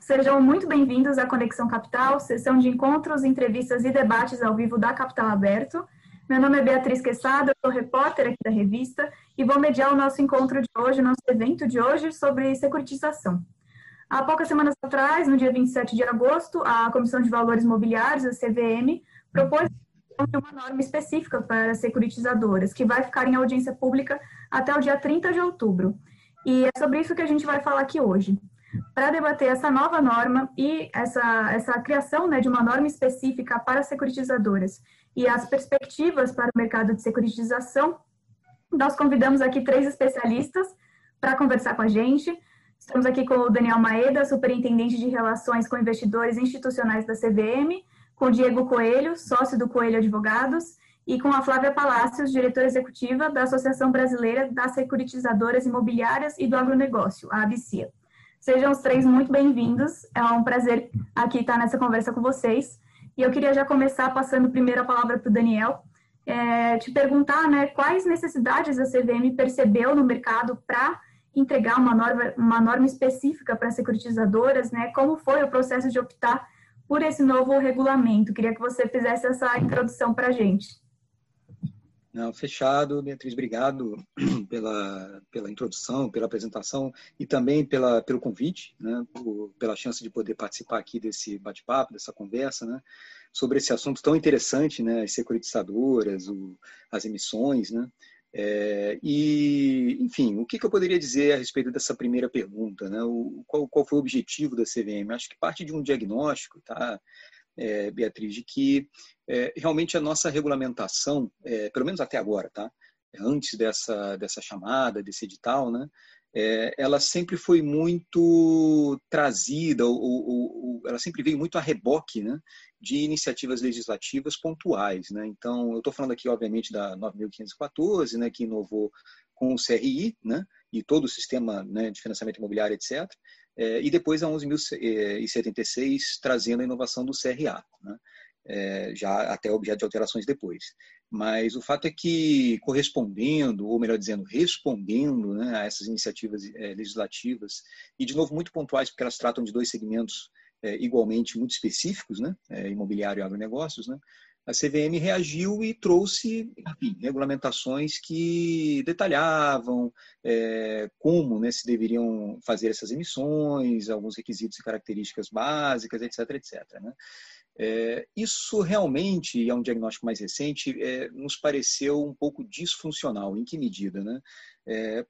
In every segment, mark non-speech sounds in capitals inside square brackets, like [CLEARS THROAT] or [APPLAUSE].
Sejam muito bem-vindos à Conexão Capital, sessão de encontros, entrevistas e debates ao vivo da Capital Aberto. Meu nome é Beatriz Quesada, sou repórter aqui da revista e vou mediar o nosso encontro de hoje, nosso evento de hoje sobre securitização. Há poucas semanas atrás, no dia 27 de agosto, a Comissão de Valores Mobiliários, a CVM, propôs uma norma específica para securitizadoras, que vai ficar em audiência pública até o dia 30 de outubro. E é sobre isso que a gente vai falar aqui hoje para debater essa nova norma e essa, essa criação né, de uma norma específica para securitizadoras e as perspectivas para o mercado de securitização, nós convidamos aqui três especialistas para conversar com a gente. Estamos aqui com o Daniel Maeda, superintendente de relações com investidores institucionais da CVM, com o Diego Coelho, sócio do Coelho Advogados, e com a Flávia Palácios, diretora executiva da Associação Brasileira das Securitizadoras Imobiliárias e do Agronegócio, a ABCIA. Sejam os três muito bem-vindos. É um prazer aqui estar nessa conversa com vocês. E eu queria já começar passando primeiro a palavra para o Daniel, é, te perguntar né, quais necessidades a CVM percebeu no mercado para entregar uma norma, uma norma específica para securitizadoras, né? Como foi o processo de optar por esse novo regulamento? Queria que você fizesse essa introdução para a gente. Não, fechado, Beatriz, obrigado pela, pela introdução, pela apresentação e também pela, pelo convite, né, por, pela chance de poder participar aqui desse bate-papo, dessa conversa, né, sobre esse assunto tão interessante, né, as securitizadoras, o, as emissões, né, é, e, enfim, o que, que, eu poderia dizer a respeito dessa primeira pergunta, né, o, qual, qual foi o objetivo da CVM? Acho que parte de um diagnóstico, tá, é, Beatriz, de que é, realmente a nossa regulamentação, é, pelo menos até agora, tá? antes dessa, dessa chamada, desse edital, né? É, ela sempre foi muito trazida, ou, ou, ou, ela sempre veio muito a reboque né? de iniciativas legislativas pontuais. Né? Então, eu estou falando aqui, obviamente, da 9.514, né, que inovou com o CRI, né, e todo o sistema né, de financiamento imobiliário, etc., é, e depois a 11.076, trazendo a inovação do CRA. Né? É, já até objeto de alterações depois. Mas o fato é que, correspondendo, ou melhor dizendo, respondendo né, a essas iniciativas é, legislativas, e de novo muito pontuais, porque elas tratam de dois segmentos é, igualmente muito específicos, né, é, imobiliário e agronegócios, né, a CVM reagiu e trouxe enfim, regulamentações que detalhavam é, como né, se deveriam fazer essas emissões, alguns requisitos e características básicas, etc. etc. Né? É, isso realmente, é um diagnóstico mais recente, é, nos pareceu um pouco disfuncional. Em que medida? Né? É,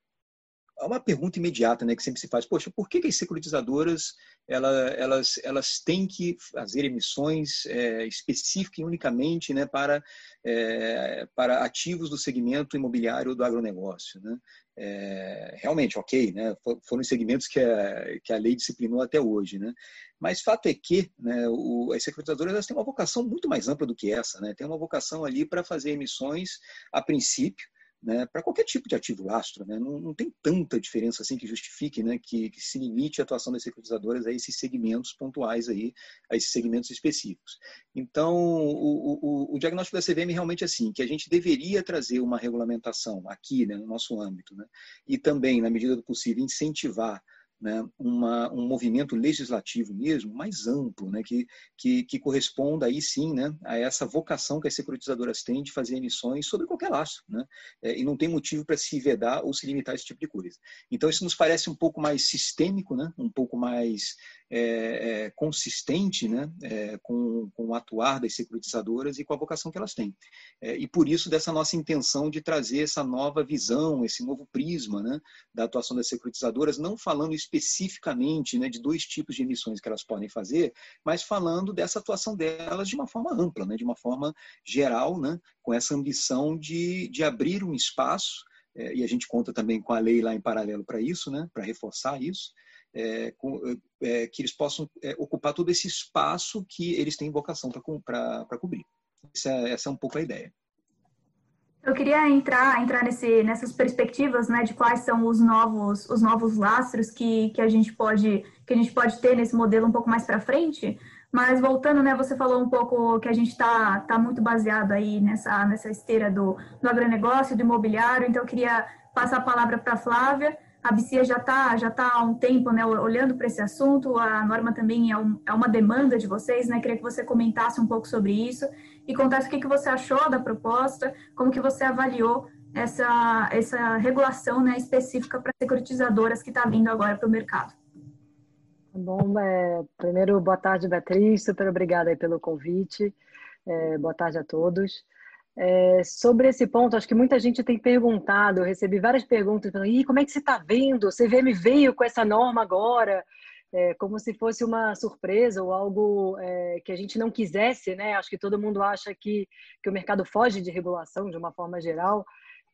uma pergunta imediata né, que sempre se faz: poxa, por que, que as securitizadoras ela, elas, elas têm que fazer emissões é, específicas e unicamente né, para, é, para ativos do segmento imobiliário do agronegócio? Né? É, realmente, ok, né, foram segmentos que a, que a lei disciplinou até hoje. Né? Mas fato é que né, o, as securitizadoras elas têm uma vocação muito mais ampla do que essa. Né? Tem uma vocação ali para fazer emissões, a princípio, né, para qualquer tipo de ativo lastro. Né, não, não, tem tanta diferença assim que justifique né, que, que, se limite a atuação das securitizadoras a esses segmentos pontuais, aí, a esses segmentos específicos. Então, o, o, o diagnóstico da CVM realmente é assim, que a gente deveria trazer uma regulamentação aqui, né, no nosso âmbito, né, e também, na medida do possível, incentivar né, uma, um movimento legislativo mesmo mais amplo, né, que, que, que, corresponda aí sim né, a essa vocação que as securitizadoras têm de fazer emissões sobre qualquer laço. Né, é, e não tem motivo para se vedar ou se limitar a esse tipo de coisa. Então, isso nos parece um pouco mais sistêmico, né, um pouco mais é, é, consistente né, é, com, com o atuar das securitizadoras e com a vocação que elas têm. É, e por isso, dessa nossa intenção de trazer essa nova visão, esse novo prisma né, da atuação das securitizadoras, não falando especificamente né, de dois tipos de emissões que elas podem fazer, mas falando dessa atuação delas de uma forma ampla, né, de uma forma geral, né, com essa ambição de, de abrir um espaço é, e a gente conta também com a lei lá em paralelo para isso, né, para reforçar isso, é, com, é, que eles possam é, ocupar todo esse espaço que eles têm vocação para co cobrir. Essa, essa, é um pouco a ideia. Eu queria entrar, entrar nesse, nessas perspectivas, né, de quais são os novos, os novos lastros que, que a gente pode, que a gente pode ter nesse modelo um pouco mais para frente. Mas voltando, né, você falou um pouco que a gente está tá muito baseado aí nessa, nessa esteira do, do agronegócio, do imobiliário. Então, eu queria passar a palavra para a Flávia. A BCIA já está já tá há um tempo né, olhando para esse assunto, a norma também é, um, é, uma demanda de vocês, né? Queria que você comentasse um pouco sobre isso e contasse o que, que você achou da proposta, como que você avaliou essa, essa regulação né, específica para securitizadoras que está vindo agora para o mercado. Tá bom, é, primeiro, boa tarde, Beatriz, super obrigada pelo convite, é, boa tarde a todos. É, sobre esse ponto, acho que muita gente tem perguntado, eu recebi várias perguntas, falando, Ih, como é que você está vendo? O CVM veio com essa norma agora, é, como se fosse uma surpresa ou algo é, que a gente não quisesse, né? Acho que todo mundo acha que, que o mercado foge de regulação de uma forma geral,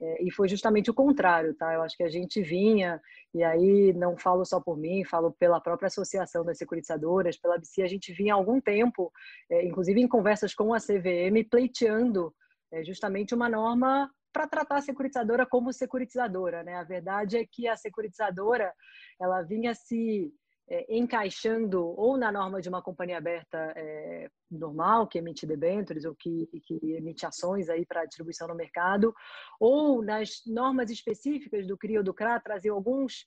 é, e foi justamente o contrário, tá? Eu acho que a gente vinha, e aí não falo só por mim, falo pela própria Associação das Securitizadoras, pela BC, a gente vinha há algum tempo, é, inclusive em conversas com a CVM, pleiteando é justamente uma norma para tratar a securitizadora como securitizadora. Né? A verdade é que a securitizadora ela vinha se é, encaixando ou na norma de uma companhia aberta é, normal, que emite debêntures ou que, que emite ações para distribuição no mercado, ou nas normas específicas do CRI ou do CRA, traziam alguns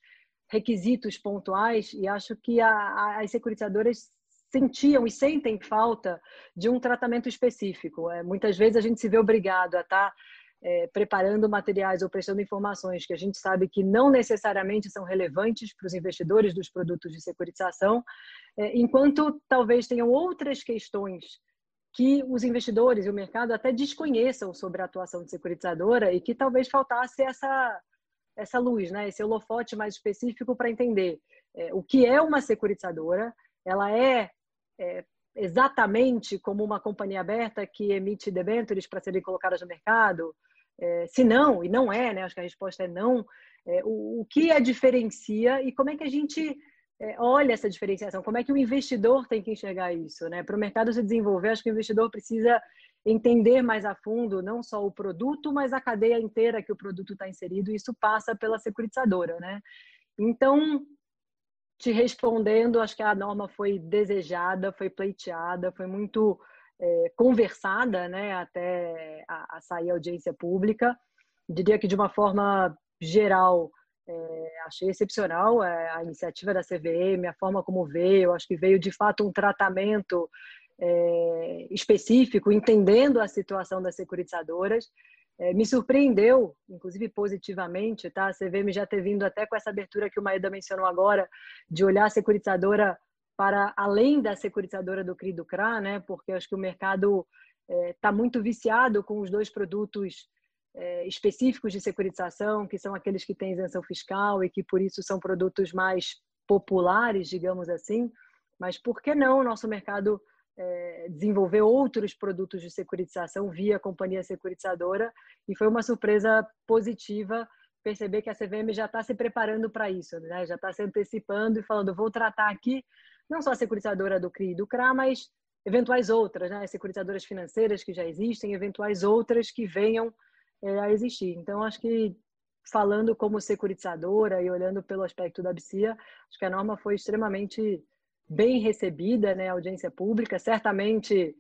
requisitos pontuais e acho que a, a, as securitizadoras sentiam e sentem falta de um tratamento específico. É, muitas vezes a gente se vê obrigado a estar tá, é, preparando materiais ou prestando informações que a gente sabe que não necessariamente são relevantes para os investidores dos produtos de securitização, é, enquanto talvez tenham outras questões que os investidores e o mercado até desconheçam sobre a atuação de securitizadora e que talvez faltasse essa essa luz, né? esse holofote mais específico para entender é, o que é uma securitizadora, ela é é, exatamente como uma companhia aberta que emite debêntures para serem colocadas no mercado? É, se não, e não é, né? acho que a resposta é não, é, o, o, que a diferencia e como é que a gente é, olha essa diferenciação? Como é que o investidor tem que enxergar isso? Né? Para o mercado se desenvolver, acho que o investidor precisa entender mais a fundo não só o produto, mas a cadeia inteira que o produto está inserido, e isso passa pela securitizadora. Né? Então, te respondendo, acho que a norma foi desejada, foi pleiteada, foi muito é, conversada, né, até a, a, sair audiência pública. Diria que de uma forma geral, é, achei excepcional é, a iniciativa da CVM, a forma como veio, acho que veio de fato um tratamento é, específico, entendendo a situação das securitizadoras é, me surpreendeu, inclusive positivamente, tá? A CVM já ter vindo até com essa abertura que o Maeda mencionou agora, de olhar a securitizadora para além da securitizadora do CRI do CRA, né? Porque acho que o mercado está é, tá muito viciado com os dois produtos é, específicos de securitização, que são aqueles que têm isenção fiscal e que por isso são produtos mais populares, digamos assim. Mas por que não o nosso mercado é, desenvolver outros produtos de securitização via companhia securitizadora e foi uma surpresa positiva perceber que a CVM já está se preparando para isso, né? já está se antecipando e falando, vou tratar aqui não só a securitizadora do CRI e do CRA, mas eventuais outras, né? securitizadoras financeiras que já existem, eventuais outras que venham é, a existir. Então, acho que falando como securitizadora e olhando pelo aspecto da BCIA, acho que a norma foi extremamente bem recebida, né, audiência pública. Certamente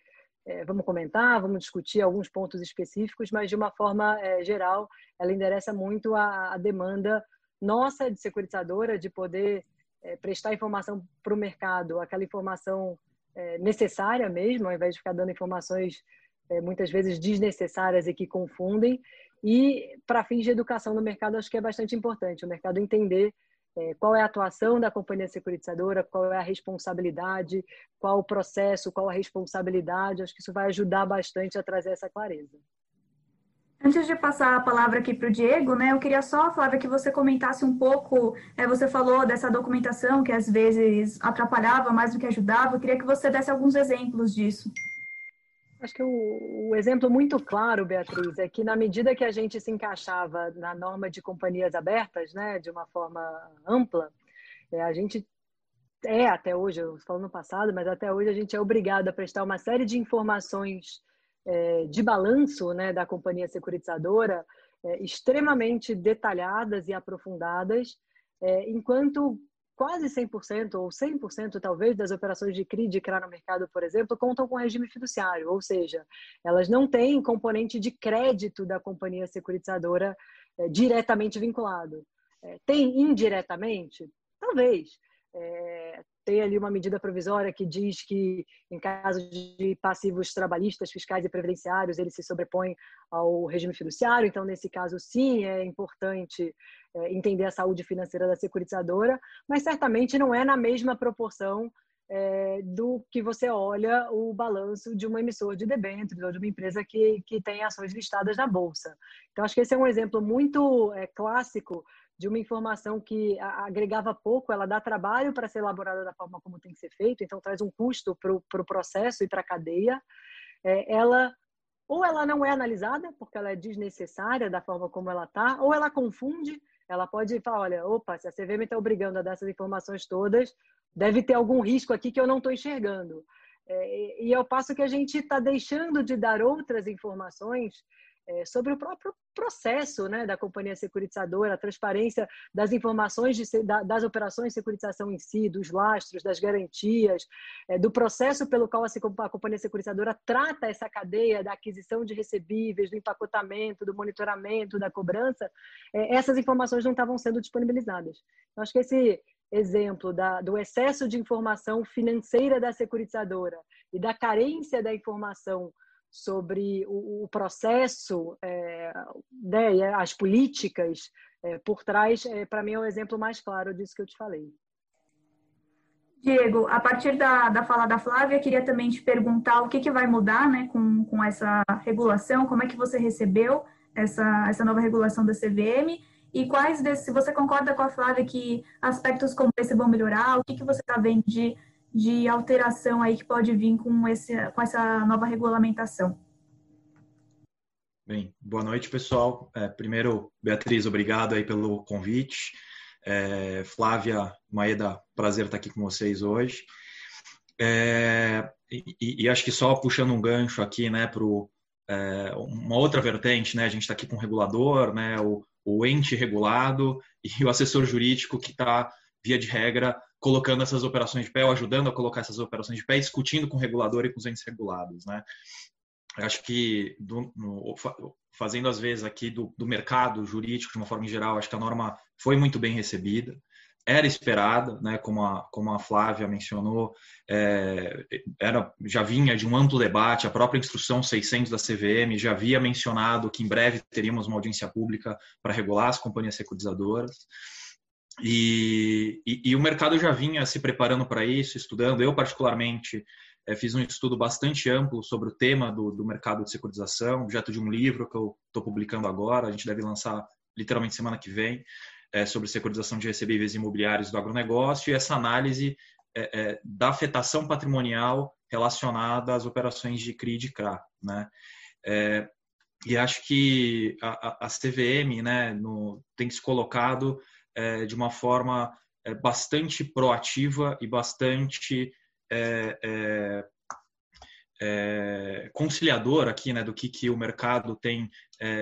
é, vamos comentar, vamos discutir alguns pontos específicos, mas de uma forma é, geral, ela endereça muito a, a, demanda nossa de securitizadora de poder é, prestar informação para o mercado, aquela informação é, necessária mesmo, ao invés de ficar dando informações é, muitas vezes desnecessárias e que confundem. E para fins de educação no mercado, acho que é bastante importante o mercado entender qual é a atuação da companhia securitizadora, qual é a responsabilidade, qual o processo, qual a responsabilidade. Acho que isso vai ajudar bastante a trazer essa clareza. Antes de passar a palavra aqui para o Diego, né, eu queria só, Flávia, que você comentasse um pouco. É, você falou dessa documentação que às vezes atrapalhava mais do que ajudava. Eu queria que você desse alguns exemplos disso. Acho que o, o, exemplo muito claro, Beatriz, é que na medida que a gente se encaixava na norma de companhias abertas, né, de uma forma ampla, é, a gente é até hoje, eu falo no passado, mas até hoje a gente é obrigado a prestar uma série de informações é, de balanço né, da companhia securitizadora é, extremamente detalhadas e aprofundadas, é, enquanto quase 100% ou 100% talvez das operações de CRI de CRA no mercado, por exemplo, contam com regime fiduciário, ou seja, elas não têm componente de crédito da companhia securitizadora é, diretamente vinculado. É, tem indiretamente? Talvez. É, tem ali uma medida provisória que diz que, em caso de passivos trabalhistas, fiscais e previdenciários, ele se sobrepõe ao regime fiduciário. Então, nesse caso, sim, é importante é, entender a saúde financeira da securitizadora, mas certamente não é na mesma proporção é, do que você olha o balanço de uma emissora de debêntures ou de uma empresa que, que tem ações listadas na Bolsa. Então, acho que esse é um exemplo muito é, clássico de uma informação que agregava pouco, ela dá trabalho para ser elaborada da forma como tem que ser feito, então traz um custo para o pro processo e para a cadeia. É, ela ou ela não é analisada porque ela é desnecessária da forma como ela está, ou ela confunde. Ela pode falar, olha, opa, se a CVM está obrigando a dar essas informações todas, deve ter algum risco aqui que eu não estou enxergando. É, e ao passo que a gente está deixando de dar outras informações é, sobre o próprio processo né, da companhia securitizadora, a transparência das informações de, da, das operações de securitização em si, dos lastros, das garantias, é, do processo pelo qual a, a, companhia securitizadora trata essa cadeia da aquisição de recebíveis, do empacotamento, do monitoramento, da cobrança, é, essas informações não estavam sendo disponibilizadas. Eu acho que esse exemplo da, do excesso de informação financeira da securitizadora e da carência da informação sobre o, o processo, é, né, as políticas é, por trás, é, para mim é o exemplo mais claro disso que eu te falei. Diego, a partir da, da fala da Flávia, queria também te perguntar o que, que vai mudar né, com, com essa regulação, como é que você recebeu essa, essa nova regulação da CVM e quais, desses, se você concorda com a Flávia que aspectos como esse vão melhorar, o que, que você está vendo de de alteração aí que pode vir com, esse, com essa nova regulamentação. Bem, boa noite, pessoal. É, primeiro, Beatriz, obrigado aí pelo convite. É, Flávia, Maeda, prazer estar aqui com vocês hoje. É, e, e, acho que só puxando um gancho aqui, né, para é, uma outra vertente, né, a gente está aqui com o regulador, né, o, o ente regulado e o assessor jurídico que está, via de regra, colocando essas operações de pé, ou ajudando a colocar essas operações de pé, discutindo com o regulador e com os entes regulados, né? acho que do, no, fazendo às vezes aqui do, do, mercado jurídico de uma forma geral, acho que a norma foi muito bem recebida, era esperada, né, como a, como a Flávia mencionou, é, era, já vinha de um amplo debate, a própria instrução 600 da CVM já havia mencionado que em breve teríamos uma audiência pública para regular as companhias securitizadoras. E, e, e, o mercado já vinha se preparando para isso, estudando. Eu, particularmente, é, fiz um estudo bastante amplo sobre o tema do, do mercado de securitização, objeto de um livro que eu estou publicando agora. A gente deve lançar literalmente semana que vem, é, sobre securitização de recebíveis imobiliários do agronegócio e essa análise é, da afetação patrimonial relacionada às operações de CRI e de CRA. Né? e acho que a, a CVM né, no, tem se colocado é, de uma forma é, bastante proativa e bastante é, é, é conciliadora aqui, né, do que, que o mercado tem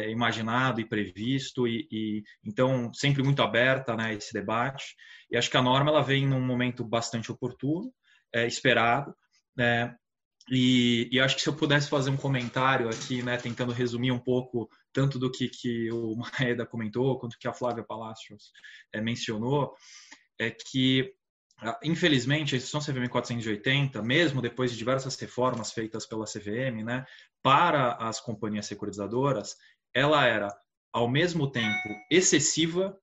imaginado e previsto e, e, então sempre muito aberta, né, esse debate. E acho que a norma ela vem num momento bastante oportuno, esperado, né, e, e, acho que se eu pudesse fazer um comentário aqui, né, tentando resumir um pouco tanto do que, que o [LAUGHS] Maeda comentou, quanto que a Flávia Palacios é, mencionou, é que, ah, infelizmente, a instituição CVM 480, mesmo depois de diversas reformas feitas pela CVM, né, para as companhias securitizadoras, ela era, ao mesmo tempo, excessiva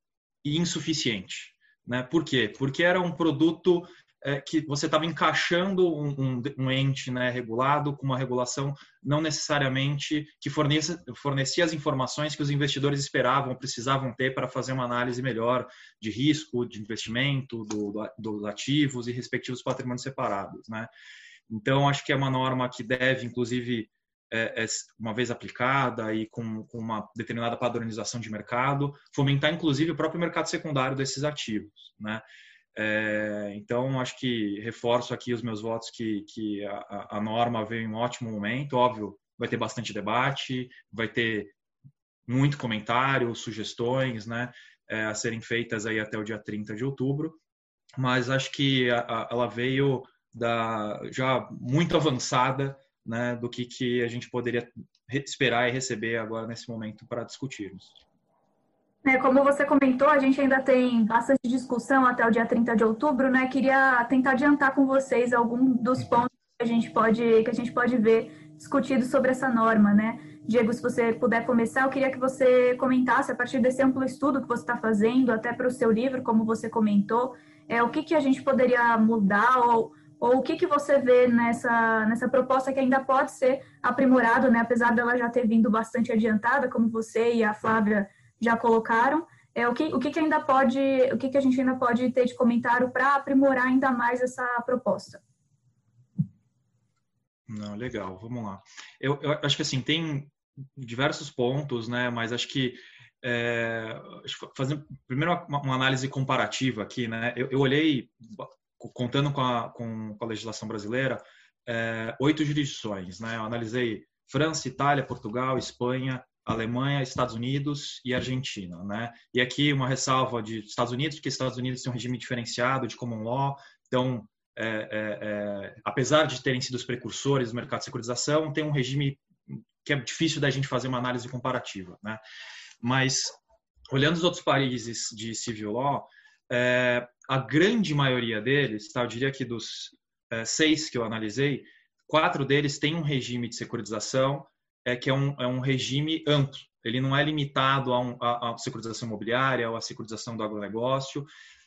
e insuficiente. Né? Por quê? Porque era um produto é, que você estava encaixando um, um, um ente né, regulado com uma regulação não necessariamente que fornecia, fornecia as informações que os investidores esperavam, precisavam ter para fazer uma análise melhor de risco, de investimento, do, do, dos ativos e respectivos patrimônios separados. Né? Então, acho que é uma norma que deve, inclusive, é, é, uma vez aplicada e com, com, uma determinada padronização de mercado, fomentar inclusive o próprio mercado secundário desses ativos. Né? É, então, acho que reforço aqui os meus votos que, que a, a, norma veio em um ótimo momento. Óbvio, vai ter bastante debate, vai ter muito comentário, sugestões, né, é, a serem feitas aí até o dia 30 de outubro. Mas acho que a, a, ela veio da, já muito avançada né, do que, que a gente poderia esperar e receber agora nesse momento para discutirmos. É, como você comentou, a gente ainda tem bastante discussão até o dia 30 de outubro, né? Queria tentar adiantar com vocês algum dos uhum. pontos que a gente pode, que a gente pode ver discutido sobre essa norma, né? Diego, se você puder começar, eu queria que você comentasse, a partir desse amplo estudo que você está fazendo, até para o seu livro, como você comentou, é, o que, que a gente poderia mudar ou, ou o que, que você vê nessa, nessa proposta que ainda pode ser aprimorado, né? apesar dela já ter vindo bastante adiantada, como você e a Flávia já colocaram. É, o que, o que, que ainda pode, o que, que a gente ainda pode ter de comentário para aprimorar ainda mais essa proposta? Não, legal, vamos lá. Eu, eu, acho que assim, tem diversos pontos, né? Mas acho que é, fazendo primeiro uma, uma, análise comparativa aqui, né? Eu, eu olhei contando com a, com, a legislação brasileira é, oito jurisdições, né? Eu analisei França, Itália, Portugal, Espanha, Alemanha, Estados Unidos e Argentina, né? E aqui uma ressalva de Estados Unidos, porque Estados Unidos tem um regime diferenciado de common law, então é, é, é, apesar de terem sido os precursores do mercado de securitização, tem um regime que é difícil da gente fazer uma análise comparativa, né? Mas olhando os outros países de civil law, é, a grande maioria deles, tá, eu diria que dos é, seis que eu analisei, quatro deles têm um regime de securitização é, que é um, é um regime amplo. Ele não é limitado a, um, securitização imobiliária ou a securitização do agronegócio,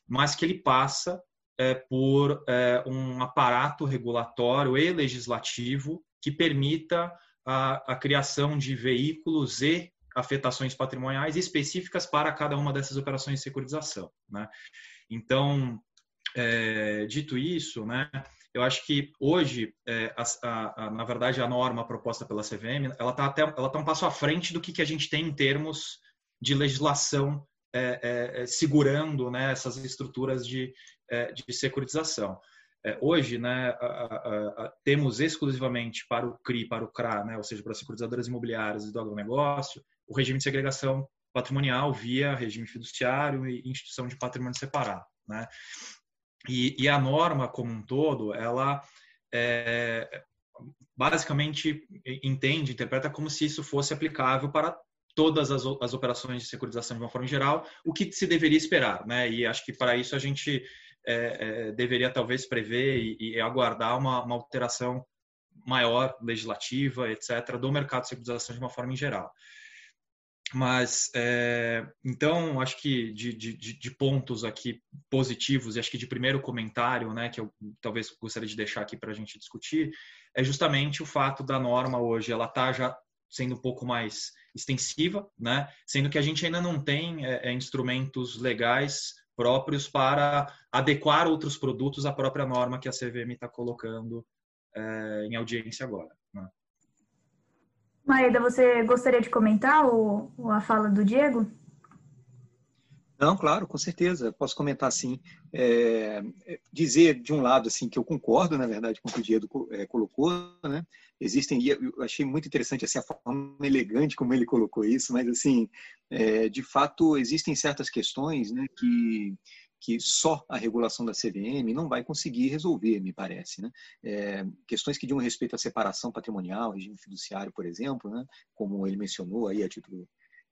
mas que ele passa é, por é, um aparato regulatório e legislativo que permita a, a, criação de veículos e afetações patrimoniais específicas para cada uma dessas operações de securitização. Né? Então, é, dito isso, né, eu acho que hoje, é, a, a, na verdade, a norma proposta pela CVM, ela está até ela tá um passo à frente do que, que a gente tem em termos de legislação é, é, é segurando né, essas estruturas de, é, de securitização. É, hoje, né, a, temos exclusivamente para o CRI, para o CRA, né, ou seja, para as securitizadoras imobiliárias e do agronegócio, o regime de segregação patrimonial via regime fiduciário e instituição de patrimônio separado. Né? E, e a norma como um todo, ela é, basicamente entende, interpreta como se isso fosse aplicável para todas as, as operações de securitização de uma forma geral, o que se deveria esperar, né? E acho que para isso a gente é, é, deveria talvez prever e, e aguardar uma, uma, alteração maior legislativa, etc., do mercado de securitização de uma forma em geral. Mas, é, então, acho que de, de, de, pontos aqui positivos, e acho que de primeiro comentário, né, que eu talvez gostaria de deixar aqui para a gente discutir, é justamente o fato da norma hoje, ela está já sendo um pouco mais extensiva, né, sendo que a gente ainda não tem é, é, instrumentos legais próprios para adequar outros produtos à própria norma que a CVM está colocando é, em audiência agora. Maeda, você gostaria de comentar o, a fala do Diego? Não, claro, com certeza. Posso comentar sim. É, dizer de um lado assim que eu concordo, na verdade, com o que o Diego é, colocou, né? Existem, eu achei muito interessante assim a forma elegante como ele colocou isso, mas assim, é, de fato existem certas questões, né, que que só a regulação da CVM não vai conseguir resolver, me parece. Né? É, questões que digam respeito à separação patrimonial, regime fiduciário, por exemplo, né? como ele mencionou aí a título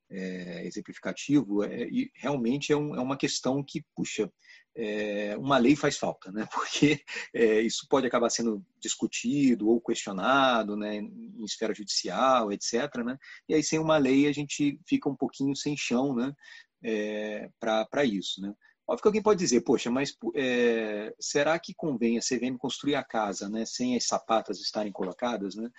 é, exemplificativo, é, e realmente é, um, é, uma questão que, puxa, é, uma lei faz falta, né? [LAUGHS] porque é, isso pode acabar sendo discutido ou questionado né? em esfera judicial, etc. Né? E aí, sem uma lei, a gente fica um pouquinho sem chão né? É, para isso. Né? Óbvio que alguém pode dizer, poxa, mas é, será que convém a CVM construir a casa né, sem as sapatas estarem colocadas, né,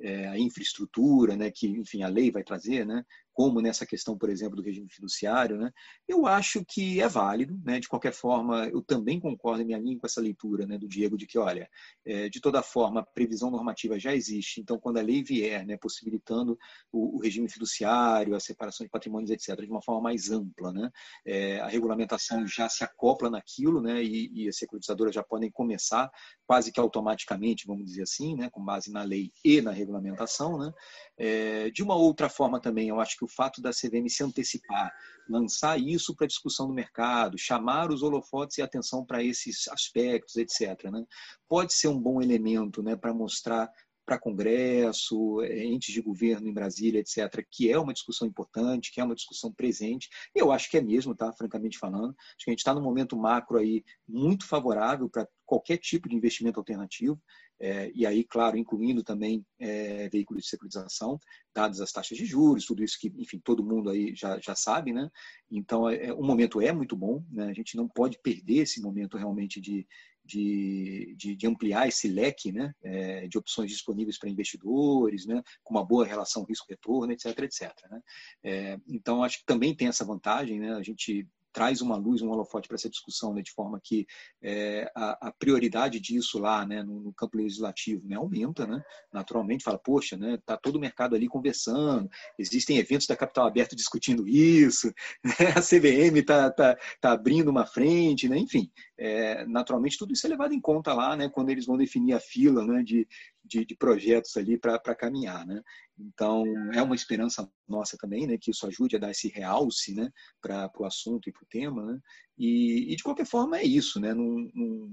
é, a infraestrutura né, que, enfim, a lei vai trazer, né, como nessa questão, por exemplo, do regime fiduciário, né, eu acho que é válido. Né, de qualquer forma, eu também concordo em minha linha com essa leitura né, do Diego de que, olha, é, de toda forma, a previsão normativa já existe. Então, quando a lei vier né, possibilitando o, o regime fiduciário, a separação de patrimônios, etc., de uma forma mais ampla, né, é, a regulamentação já se acopla naquilo né, e, e as securitizadoras já podem começar quase que automaticamente, vamos dizer assim, né, com base na lei e na regulamentação. Né, é, de uma outra forma também, eu acho que o fato da CVM se antecipar, lançar isso para discussão no mercado, chamar os holofotes e atenção para esses aspectos, etc., né? pode ser um bom elemento né, para mostrar para Congresso, é, entes de governo em Brasília, etc., que é uma discussão importante, que é uma discussão presente. Eu acho que é mesmo, tá? Francamente falando. Acho que a gente está num momento macro aí muito favorável para qualquer tipo de investimento alternativo. É, e aí, claro, incluindo também é, veículos de securitização, dadas as taxas de juros, tudo isso que, enfim, todo mundo aí já, já sabe, né? Então, é, o momento é muito bom, né? A gente não pode perder esse momento realmente de, de, de, de ampliar esse leque, né? É, de opções disponíveis para investidores, né? Com uma boa relação risco-retorno, etc, etc, né? É, então, acho que também tem essa vantagem, né? A gente traz uma luz, um holofote para essa discussão, né, de forma que é, a, a, prioridade disso lá, né, no, no, campo legislativo, né, aumenta, né, naturalmente, fala, poxa, né, tá todo o mercado ali conversando, existem eventos da capital aberta discutindo isso, [LAUGHS] né, a CVM tá, tá, tá abrindo uma frente, né, enfim, é, naturalmente tudo isso é levado em conta lá, né, quando eles vão definir a fila, né, de, de, de projetos ali para caminhar, né? Então é uma esperança nossa também, né, que isso ajude a dar esse realce, né, para o assunto e para o tema, né? E, e, de qualquer forma é isso, né? Não, não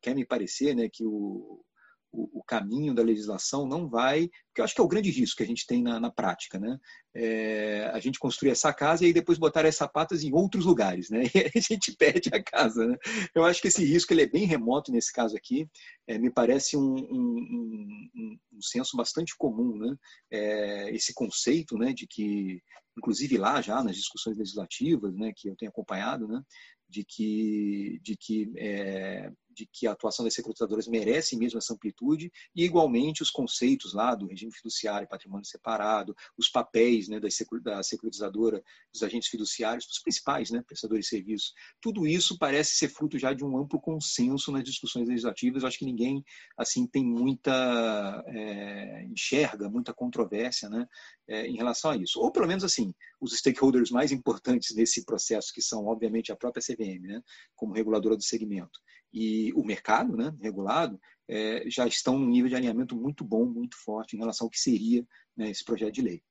quer me parecer, né, que o o, caminho da legislação não vai, porque eu acho que é o grande risco que a gente tem na, na prática, né? É, a gente construir essa casa e aí depois botar as sapatas em outros lugares, né? [LAUGHS] E a gente perde a casa, né? Eu acho que esse risco ele é bem remoto nesse caso aqui. É, me parece um, um, um, um, senso bastante comum, né? É, esse conceito, né, de que, inclusive lá já nas discussões legislativas, né, que eu tenho acompanhado, né, de que, de que é, de que a atuação das securitizadoras merece mesmo essa amplitude, e igualmente os conceitos lá do regime fiduciário, patrimônio separado, os papéis né, da securitizadora, dos agentes fiduciários, dos principais né, prestadores de serviços, tudo isso parece ser fruto já de um amplo consenso nas discussões legislativas. Eu acho que ninguém assim tem muita é, enxerga muita controvérsia né, é, em relação a isso. Ou pelo menos assim, os stakeholders mais importantes nesse processo, que são obviamente a própria CVM, né, como reguladora do segmento e o mercado né, regulado é, já estão num nível de alinhamento muito bom, muito forte em relação ao que seria né, esse projeto de lei.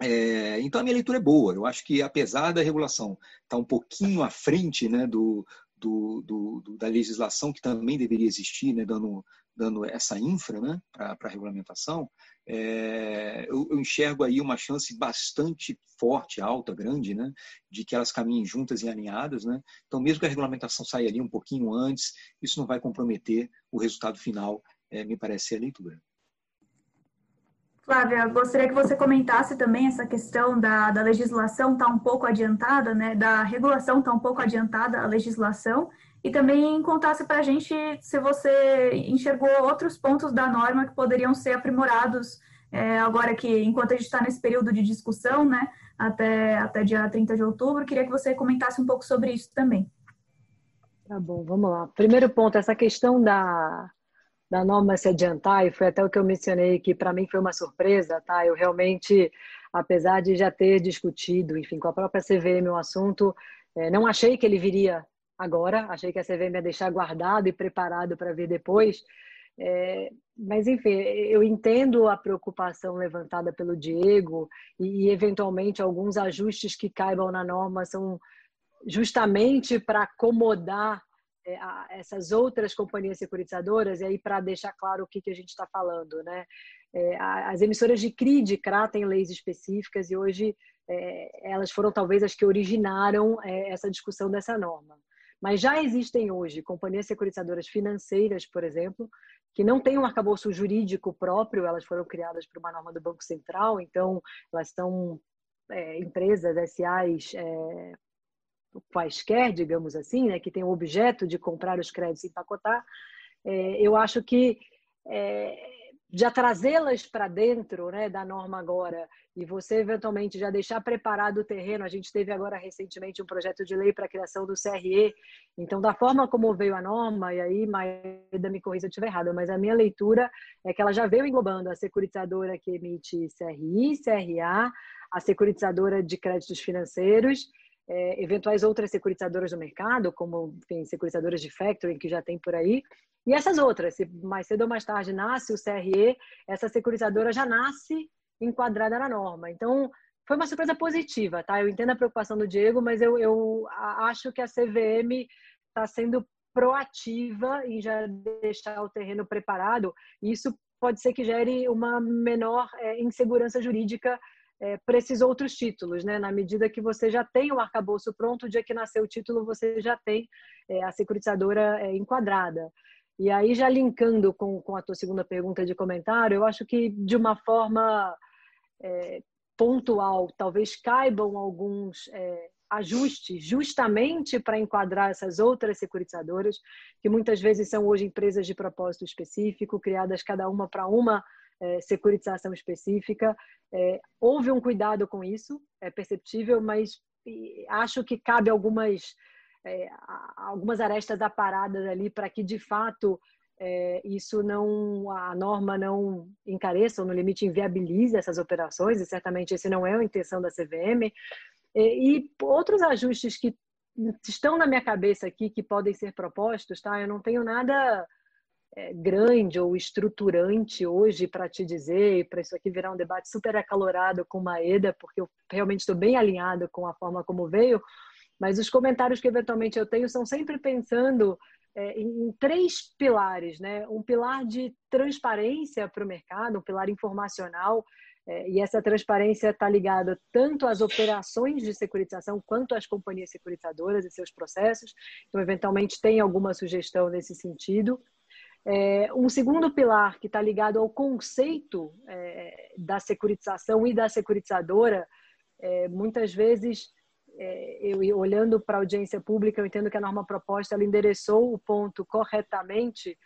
É, então a minha leitura é boa. Eu acho que apesar da regulação estar tá um pouquinho à frente né, do, do, do, da legislação que também deveria existir, né, dando, dando essa infra né, para a regulamentação, é, eu, eu, enxergo aí uma chance bastante forte, alta, grande, né, de que elas caminhem juntas e alinhadas. Né? Então, mesmo que a regulamentação saia ali um pouquinho antes, isso não vai comprometer o resultado final, é, me parece ser a leitura. Flávia, gostaria que você comentasse também essa questão da, da legislação estar tá um pouco adiantada, né, da regulação estar tá um pouco adiantada a legislação, e também contasse para a gente se você enxergou outros pontos da norma que poderiam ser aprimorados é, agora que, enquanto a gente está nesse período de discussão, né, até, até dia 30 de outubro, queria que você comentasse um pouco sobre isso também. Tá bom, vamos lá. Primeiro ponto, essa questão da, da norma se adiantar, e foi até o que eu mencionei, que para mim foi uma surpresa, tá? Eu realmente, apesar de já ter discutido, enfim, com a própria CVM o assunto, é, não achei que ele viria agora, achei que a CVM ia deixar guardado e preparado para vir depois. É, mas, enfim, eu entendo a preocupação levantada pelo Diego e, eventualmente, alguns ajustes que caibam na norma são justamente para acomodar é, a, essas outras companhias securitizadoras, e aí para deixar claro o que, que a gente está falando. Né? É, as emissoras de CRI e de CRA têm leis específicas e hoje é, elas foram talvez as que originaram é, essa discussão dessa norma. Mas já existem hoje companhias securitizadoras financeiras, por exemplo, que não têm um arcabouço jurídico próprio, elas foram criadas por uma norma do Banco Central, então elas são é, empresas SAs é, quaisquer, digamos assim, né, que têm o objeto de comprar os créditos e empacotar. É, eu acho que é, já trazê-las para dentro né, da norma agora e você eventualmente já deixar preparado o terreno. A gente teve agora recentemente um projeto de lei para a criação do CRE. Então, da forma como veio a norma, e aí, Maeda me corrija se eu estiver errada, mas a minha leitura é que ela já veio englobando a securitizadora que emite CRI, CRA, a securitizadora de créditos financeiros, é, eventuais outras securitizadoras do mercado, como tem securitizadoras de factoring que já tem por aí, e essas outras, se mais cedo ou mais tarde nasce o CRE, essa securitizadora já nasce enquadrada na norma. Então, foi uma surpresa positiva, tá? Eu entendo a preocupação do Diego, mas eu, eu acho que a CVM está sendo proativa em já deixar o terreno preparado. E isso pode ser que gere uma menor é, insegurança jurídica é, para esses outros títulos, né? Na medida que você já tem o arcabouço pronto, o dia que nasceu o título, você já tem é, a securitizadora é, enquadrada. E aí, já linkando com, com a tua segunda pergunta de comentário, eu acho que de uma forma é, pontual, talvez caibam alguns é, ajustes justamente para enquadrar essas outras securitizadoras, que muitas vezes são hoje empresas de propósito específico, criadas cada uma para uma é, securitização específica. É, houve um cuidado com isso, é perceptível, mas acho que cabe algumas é, algumas arestas aparadas ali para que de fato é, isso não a norma não encareça ou no limite inviabilize essas operações e certamente esse não é a intenção da CVM e, e outros ajustes que estão na minha cabeça aqui que podem ser propostos tá eu não tenho nada é, grande ou estruturante hoje para te dizer, para isso aqui virar um debate super acalorado com Maeda, porque eu realmente estou bem alinhado com a forma como veio, mas os comentários que eventualmente eu tenho são sempre pensando é, em, em três pilares, né? Um pilar de transparência para o mercado, um pilar informacional, é, e essa transparência está ligada tanto às operações de securitização quanto às companhias securitizadoras e seus processos. Então, eventualmente, tem alguma sugestão nesse sentido. É, um segundo pilar que está ligado ao conceito é, da securitização e da securitizadora, é, muitas vezes é, eu olhando para a audiência pública, eu entendo que a norma proposta ela endereçou o ponto corretamente,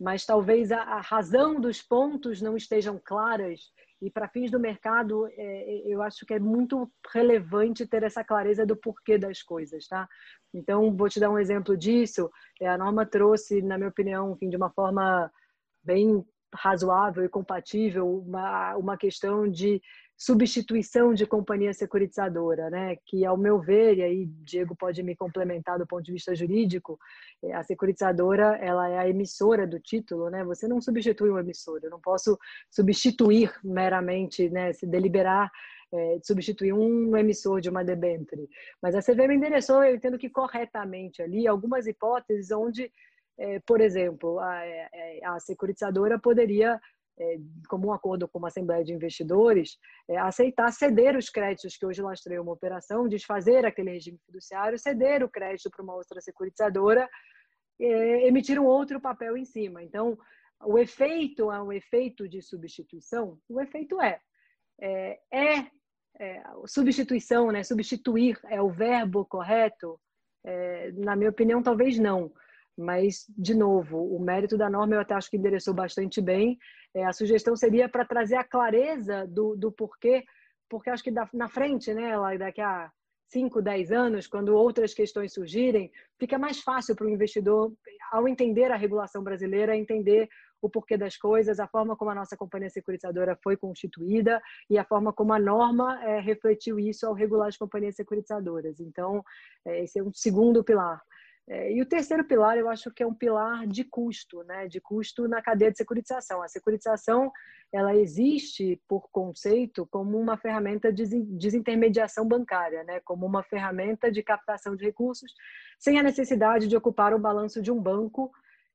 mas talvez a, a razão dos pontos não estejam claras e para fins do mercado é, eu acho que é muito relevante ter essa clareza do porquê das coisas, tá? Então vou te dar um exemplo disso. É, a norma trouxe, na minha opinião, enfim, de uma forma bem razoável e compatível uma, uma questão de substituição de companhia securitizadora, né? Que, ao meu ver, e aí Diego pode me complementar do ponto de vista jurídico, é, a securitizadora ela é a emissora do título, né? Você não substitui um emissor, eu não posso substituir meramente, né? Se deliberar é, substituir um emissor de uma debênture. Mas a CVM endereçou, eu entendo que corretamente ali, algumas hipóteses onde, é, por exemplo, a, é, a securitizadora poderia é, como um acordo com uma assembleia de investidores, é, aceitar ceder os créditos que hoje lastreiam uma operação, desfazer aquele regime fiduciário, ceder o crédito para uma outra securitizadora, é, emitir um outro papel em cima. Então, o efeito é um efeito de substituição? O efeito é. É, é, é substituição, né? substituir é o verbo correto? É, na minha opinião, talvez não. Mas, de novo, o mérito da norma eu até acho que endereçou bastante bem. É, a sugestão seria para trazer a clareza do, do porquê, porque acho que da, na frente, né, daqui a 5, 10 anos, quando outras questões surgirem, fica mais fácil para o investidor, ao entender a regulação brasileira, entender o porquê das coisas, a forma como a nossa companhia securitizadora foi constituída e a forma como a norma é, refletiu isso ao regular as companhias securitizadoras. Então, é, esse é um segundo pilar. É, e o terceiro pilar, eu acho que é um pilar de custo, né? de custo na cadeia de securitização. A securitização ela existe, por conceito, como uma ferramenta de desintermediação bancária, né? como uma ferramenta de captação de recursos, sem a necessidade de ocupar o balanço de um banco.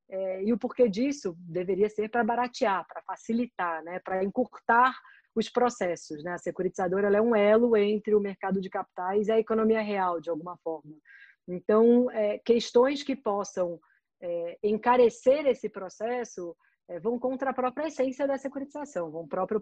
É, e o porquê disso deveria ser para baratear, para facilitar, né? para encurtar os processos. Né? A securitizadora é um elo entre o mercado de capitais e a economia real, de alguma forma. Então, é, questões que possam é, encarecer esse processo é, vão contra a própria essência da securitização, vão, próprio,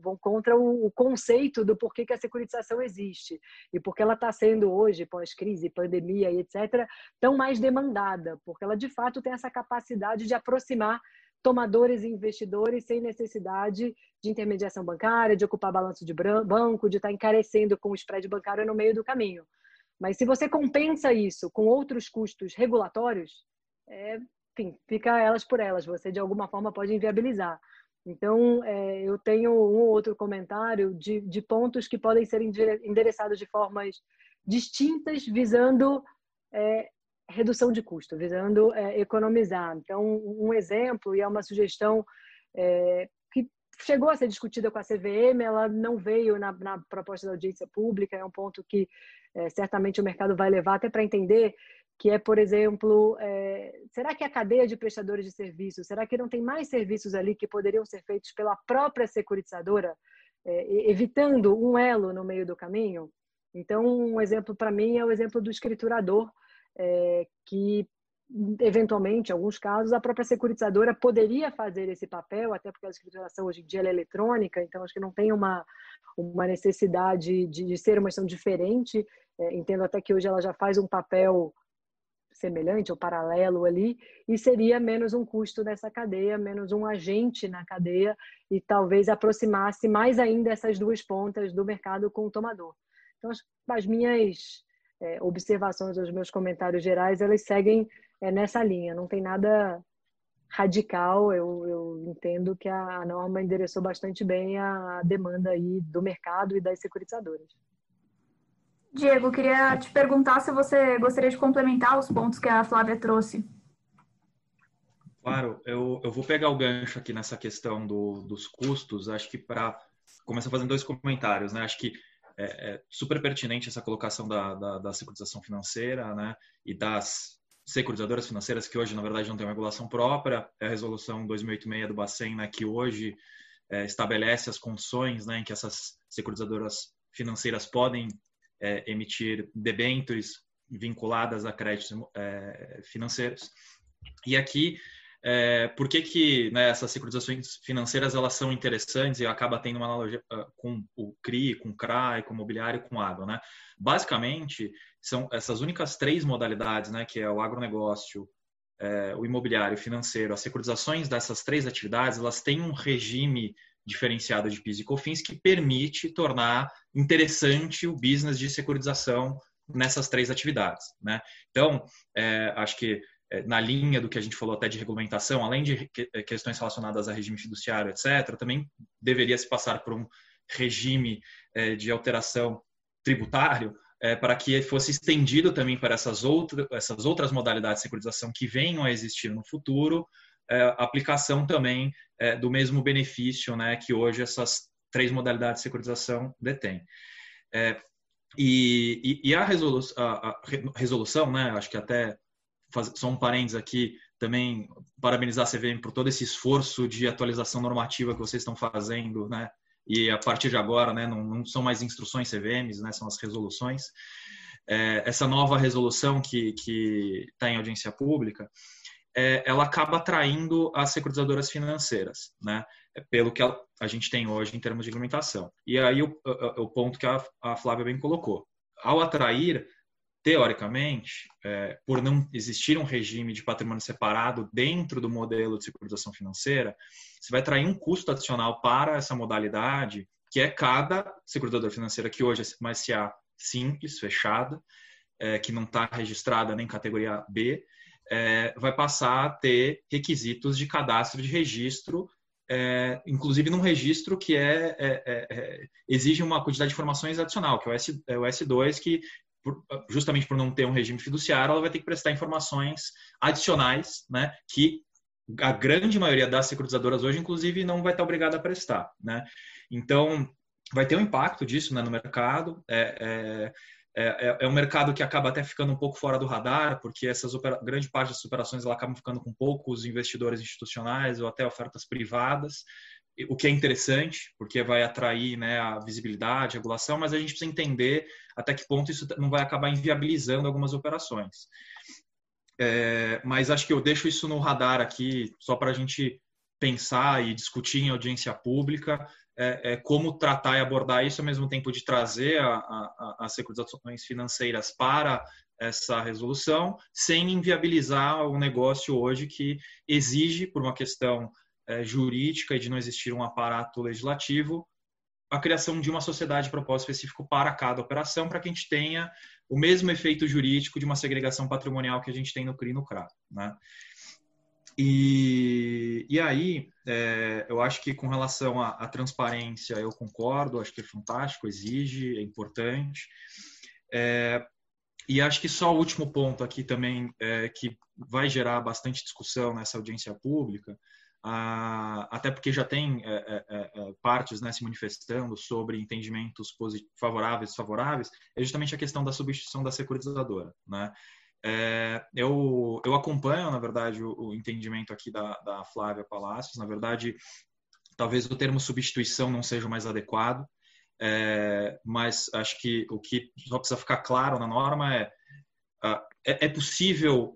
vão contra o, o, conceito do porquê que a securitização existe e porque ela está sendo hoje, pós-crise, pandemia e etc., tão mais demandada, porque ela de fato tem essa capacidade de aproximar tomadores e investidores sem necessidade de intermediação bancária, de ocupar balanço de banco, de estar encarecendo com o spread bancário no meio do caminho. Mas se você compensa isso com outros custos regulatórios, é, enfim, fica elas por elas. Você de alguma forma pode inviabilizar. Então, é, eu tenho um ou outro comentário de, de pontos que podem ser endereçados de formas distintas, visando é, redução de custo, visando é, economizar. Então, um exemplo, e é uma sugestão é, chegou a ser discutida com a CVM, ela não veio na, na proposta da audiência pública, é um ponto que é, certamente o mercado vai levar até para entender que é, por exemplo, é, será que a cadeia de prestadores de serviços, será que não tem mais serviços ali que poderiam ser feitos pela própria securitizadora, é, evitando um elo no meio do caminho? Então, um exemplo para mim é o exemplo do escriturador, é, que eventualmente, em alguns casos, a própria securitizadora poderia fazer esse papel, até porque a escrituração hoje em dia é eletrônica, então acho que não tem uma, uma necessidade de, de ser uma questão diferente. É, entendo até que hoje ela já faz um papel semelhante ou paralelo ali, e seria menos um custo dessa cadeia, menos um agente na cadeia, e talvez aproximasse mais ainda essas duas pontas do mercado com o tomador. Então, as, as minhas é, observações, os meus comentários gerais, elas seguem é, nessa linha, não tem nada radical, eu, eu entendo que a, norma endereçou bastante bem a demanda aí do mercado e das securitizadoras. Diego, queria te perguntar se você gostaria de complementar os pontos que a Flávia trouxe. Claro, eu, eu vou pegar o gancho aqui nessa questão do, dos custos. Acho que para começar fazendo dois comentários, né? Acho que é, é super pertinente essa colocação da, da, da, securitização financeira, né? E das securitizadoras financeiras que hoje, na verdade, não tem uma regulação própria. É a resolução 2086 do Bacen, né? Que hoje é, estabelece as condições, né? Em que essas securitizadoras financeiras podem é, emitir debêntures vinculadas a créditos é, financeiros. E aqui, é, por que, que né, essas securitizações financeiras elas são interessantes e acaba tendo uma analogia uh, com o CRI, com o CRAI, com o mobiliário, com o agro, né? Basicamente, são essas únicas três modalidades, né, que é o agronegócio, é, o imobiliário, financeiro, as securitizações dessas três atividades, elas têm um regime diferenciada de PIS e COFINS que permite tornar interessante o business de securitização nessas três atividades. Né? Então, é, acho que na linha do que a gente falou até de regulamentação, além de é, questões relacionadas a regime fiduciário, etc., também deveria se passar por um regime é, de alteração tributário é, para que fosse estendido também para essas, outra, essas outras modalidades de securitização que venham a existir no futuro, é, aplicação também é, do mesmo benefício né, que hoje essas três modalidades de securitização detêm. É, e, e, a, resolu a, a resolução, né, acho que até faz, só um parênteses aqui, também parabenizar a CVM por todo esse esforço de atualização normativa que vocês estão fazendo, né, e a partir de agora, né, não, não são mais instruções CVMs, né, são as resoluções. É, essa nova resolução que está em audiência pública, é, ela acaba atraindo as securitizadoras financeiras, né? É pelo que a, a, gente tem hoje em termos de regulamentação. E aí o, o ponto que a, a, Flávia bem colocou. Ao atrair, teoricamente, é, por não existir um regime de patrimônio separado dentro do modelo de securitização financeira, você vai atrair um custo adicional para essa modalidade, que é cada securitizadora financeira que hoje é uma SA simples, fechada, é, que não está registrada nem categoria B, é, vai passar a ter requisitos de cadastro de registro, é, inclusive num registro que é, é, é, é exige uma quantidade de informações adicional, que é o, S, é o S2, que justamente por não ter um regime fiduciário, ela vai ter que prestar informações adicionais, né, que a grande maioria das securitizadoras hoje, inclusive, não vai estar obrigada a prestar, né? Então, vai ter um impacto disso né, no mercado. É, é, é, é, é, um mercado que acaba até ficando um pouco fora do radar, porque essas grande parte das operações ela acabam ficando com poucos investidores institucionais ou até ofertas privadas, o que é interessante, porque vai atrair né, a visibilidade, a regulação, mas a gente precisa entender até que ponto isso não vai acabar inviabilizando algumas operações. É, mas acho que eu deixo isso no radar aqui, só para a gente pensar e discutir em audiência pública, é, é, como tratar e abordar isso ao mesmo tempo de trazer as securitizações financeiras para essa resolução sem inviabilizar o negócio hoje que exige, por uma questão jurídica e de não existir um aparato legislativo, a criação de uma sociedade de propósito específico para cada operação, para que a gente tenha o mesmo efeito jurídico de uma segregação patrimonial que a gente tem no CRI e no CRA. Né? E, e aí, é, eu acho que com relação à, à, transparência, eu concordo, acho que é fantástico, exige, é importante. É, e acho que só o último ponto aqui também, é, que vai gerar bastante discussão nessa audiência pública, até porque já tem é, é, é partes né, se manifestando sobre entendimentos favoráveis e desfavoráveis, é justamente a questão da substituição da securitizadora. Né? É, eu, eu acompanho, na verdade, o, o entendimento aqui da, da, Flávia Palacios. Na verdade, talvez o termo substituição não seja o mais adequado, é, mas acho que o que só precisa ficar claro na norma é é, é possível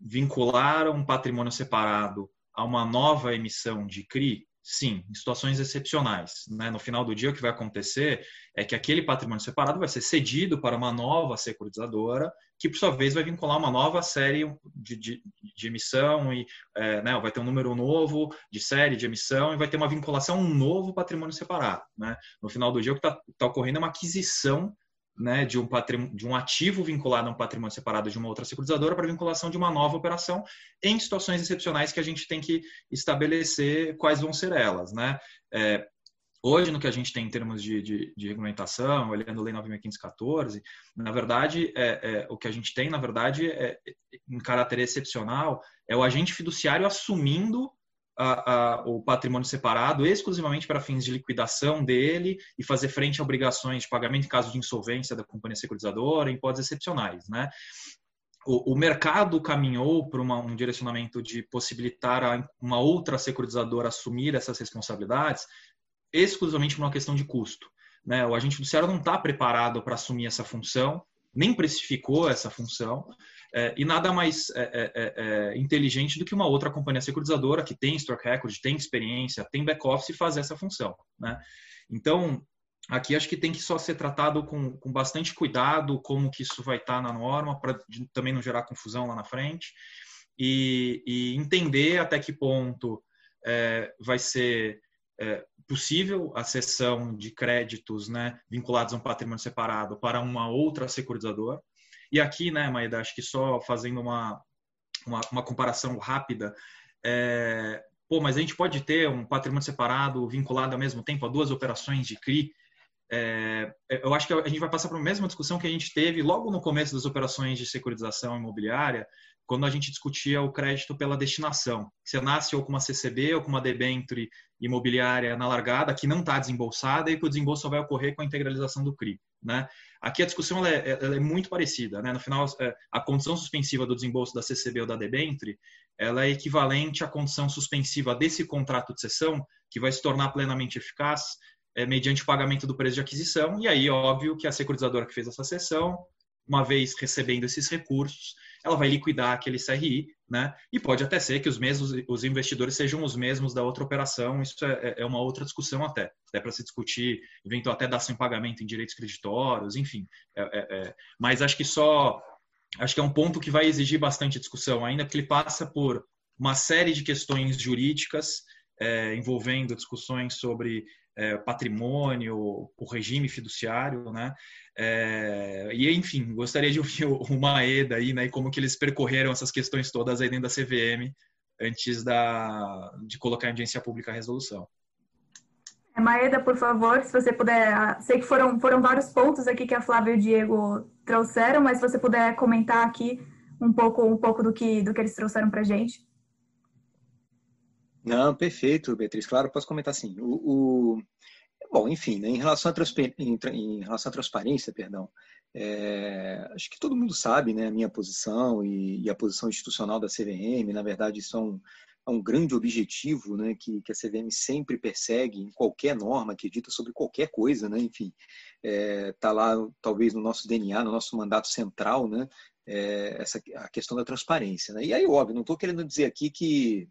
vincular um patrimônio separado a uma nova emissão de CRI? Sim, em situações excepcionais. Né? No final do dia, o que vai acontecer é que aquele patrimônio separado vai ser cedido para uma nova securitizadora, que por sua vez vai vincular uma nova série de, de, de emissão e é, né, vai ter um número novo de série de emissão e vai ter uma vinculação a um novo patrimônio separado. Né? No final do dia, o que está tá ocorrendo é uma aquisição né, de, um de um ativo vinculado a um patrimônio separado de uma outra securitizadora para vinculação de uma nova operação em situações excepcionais que a gente tem que estabelecer quais vão ser elas. Né? É, hoje, no que a gente tem em termos de, de, de regulamentação, olhando a Lei 9.514, na verdade, é, é, o que a gente tem, na verdade, é, em caráter excepcional, é o agente fiduciário assumindo a, a, o patrimônio separado exclusivamente para fins de liquidação dele e fazer frente a obrigações de pagamento em caso de insolvência da companhia securitizadora, em hipóteses excepcionais. Né? O, o mercado caminhou para um direcionamento de possibilitar a, uma outra securitizadora assumir essas responsabilidades exclusivamente por uma questão de custo. Né? O agente fiduciário não está preparado para assumir essa função, nem precificou essa função, é, e nada mais é, é, é, é, inteligente do que uma outra companhia securitizadora que tem stock record, tem experiência, tem back-office fazer essa função. Né? Então, aqui acho que tem que só ser tratado com, com bastante cuidado como que isso vai estar tá na norma, para também não gerar confusão lá na frente, e, e entender até que ponto é, vai ser possível a cessão de créditos né, vinculados a um patrimônio separado para uma outra securitizadora, e aqui, né, Maeda, acho que só fazendo uma, uma, uma comparação rápida, é, pô, mas a gente pode ter um patrimônio separado vinculado ao mesmo tempo a duas operações de CRI. É, eu acho que a gente vai passar por a mesma discussão que a gente teve logo no começo das operações de securitização imobiliária, quando a gente discutia o crédito pela destinação. Você nasce ou com uma CCB ou com uma debenture imobiliária na largada que não está desembolsada e que o desembolso vai ocorrer com a integralização do CRI. Né? Aqui a discussão ela é, ela é, muito parecida. Né? No final, é, a condição suspensiva do desembolso da CCB ou da debenture ela é equivalente à condição suspensiva desse contrato de cessão, que vai se tornar plenamente eficaz é, mediante o pagamento do preço de aquisição. E aí, óbvio que a securitizadora que fez essa cessão, uma vez recebendo esses recursos, ela vai liquidar aquele CRI, né? E pode até ser que os mesmos os investidores sejam os mesmos da outra operação. Isso é, é uma outra discussão até, até para se discutir, eventual até dação em pagamento em direitos creditórios, enfim. É, é, é, mas acho que só acho que é um ponto que vai exigir bastante discussão ainda, porque ele passa por uma série de questões jurídicas é, envolvendo discussões sobre é, patrimônio, o regime fiduciário, né? É, e enfim, gostaria de ouvir o, Maeda aí, né? E como que eles percorreram essas questões todas aí dentro da CVM antes da, de colocar em audiência pública a resolução. É, Maeda, por favor, se você puder, ah, sei que foram, foram vários pontos aqui que a Flávia e o Diego trouxeram, mas se você puder comentar aqui um pouco, um pouco do que, do que eles trouxeram para gente. Não, perfeito, Beatriz. Claro, posso comentar sim. O, o... Bom, enfim, né, em, relação em, em, relação à transparência, perdão, é, acho que todo mundo sabe né, a minha posição e, e, a posição institucional da CVM. Na verdade, isso é um, é um grande objetivo né, que, que, a CVM sempre persegue em qualquer norma que dita sobre qualquer coisa. Né, enfim, está é, tá lá, talvez, no nosso DNA, no nosso mandato central, né, é, essa, a questão da transparência. Né? E aí, óbvio, não estou querendo dizer aqui que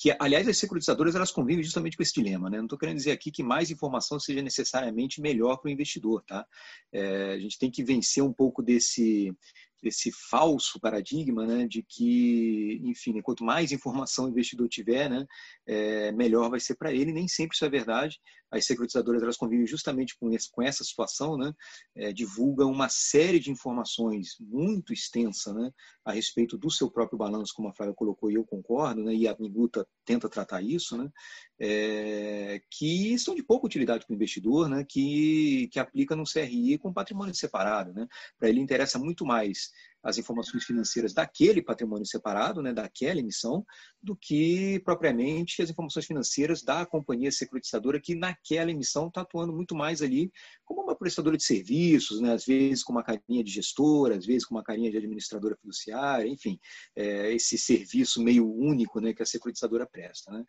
que, aliás, as securitizadoras elas convivem justamente com esse dilema. Né? Não estou querendo dizer aqui que mais informação seja necessariamente melhor para o investidor. Tá? É, a gente tem que vencer um pouco desse, esse falso paradigma né, de que, enfim, quanto mais informação o investidor tiver, né, é, melhor vai ser para ele. Nem sempre isso é verdade. As securitizadoras elas convivem justamente com, esse, com essa situação, né, é, divulgam uma série de informações muito extensa né, a respeito do seu próprio balanço, como a Flávia colocou e eu concordo, né, e a Minuta tenta tratar isso, né, é, que são de pouca utilidade para o investidor, né, que, que aplica no CRI com patrimônio separado. Né, para ele interessa muito mais as informações financeiras daquele patrimônio separado, né, daquela emissão, do que propriamente as informações financeiras da companhia securitizadora que naquela emissão está atuando muito mais ali como uma prestadora de serviços, né, às vezes com uma carinha de gestora, às vezes com uma carinha de administradora fiduciária, enfim, é, esse serviço meio único né, que a securitizadora presta. Né?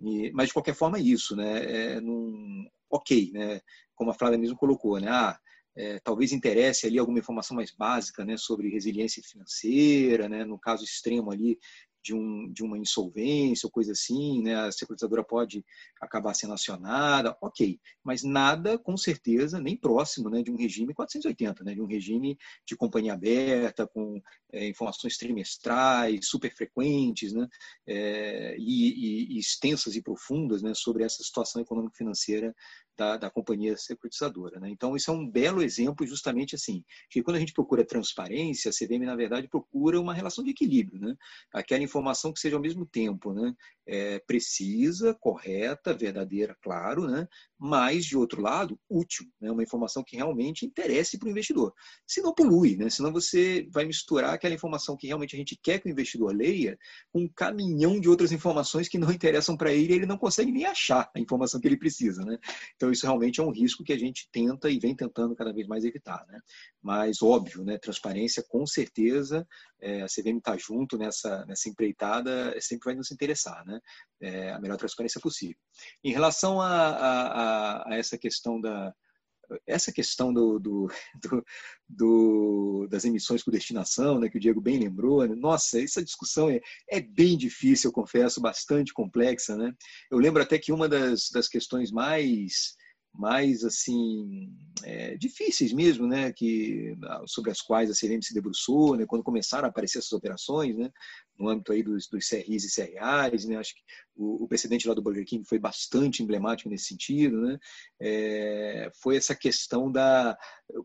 E, mas de qualquer forma é isso, né? É num, ok, né? Como a Flávia mesmo colocou, né? Ah, é, talvez interesse ali alguma informação mais básica né, sobre resiliência financeira, né, no caso extremo ali de, um, de uma insolvência ou coisa assim, né, a securitizadora pode acabar sendo acionada, ok, mas nada com certeza nem próximo né, de um regime 480, né, de um regime de companhia aberta, com é, informações trimestrais, super frequentes né, é, e, e, extensas e profundas né, sobre essa situação econômico-financeira da, da companhia securitizadora. Né? Então, isso é um belo exemplo justamente assim, que quando a gente procura transparência, a CVM, na verdade, procura uma relação de equilíbrio. Né? Aquela informação que seja ao mesmo tempo né? É, precisa, correta, verdadeira, claro, né? mas, de outro lado, útil, né? uma informação que realmente interesse para o investidor. Se não polui, né? senão você vai misturar aquela informação que realmente a gente quer que o investidor leia com um caminhão de outras informações que não interessam para ele e ele não consegue nem achar a informação que ele precisa. Né? Então, isso realmente é um risco que a gente tenta e vem tentando cada vez mais evitar. Né? Mas, óbvio, né, transparência, com certeza, é, a CVM está junto nessa, nessa empreitada, é, sempre vai nos interessar, né? É, a melhor transparência possível. Em relação a, a, a essa questão da, essa questão do, do, do, do, das emissões por destinação, né, que o Diego bem lembrou, né? nossa, essa discussão é, é bem difícil, eu confesso, bastante complexa. Né? Eu lembro até que uma das, das questões mais mais assim é, difíceis mesmo, né, que sobre as quais a CRM se debruçou, né, quando começaram a aparecer essas operações, né, no âmbito aí dos, dos CRIs e CRAs, né? Acho que o, o precedente lá do Burger King foi bastante emblemático nesse sentido, né? É, foi essa questão da,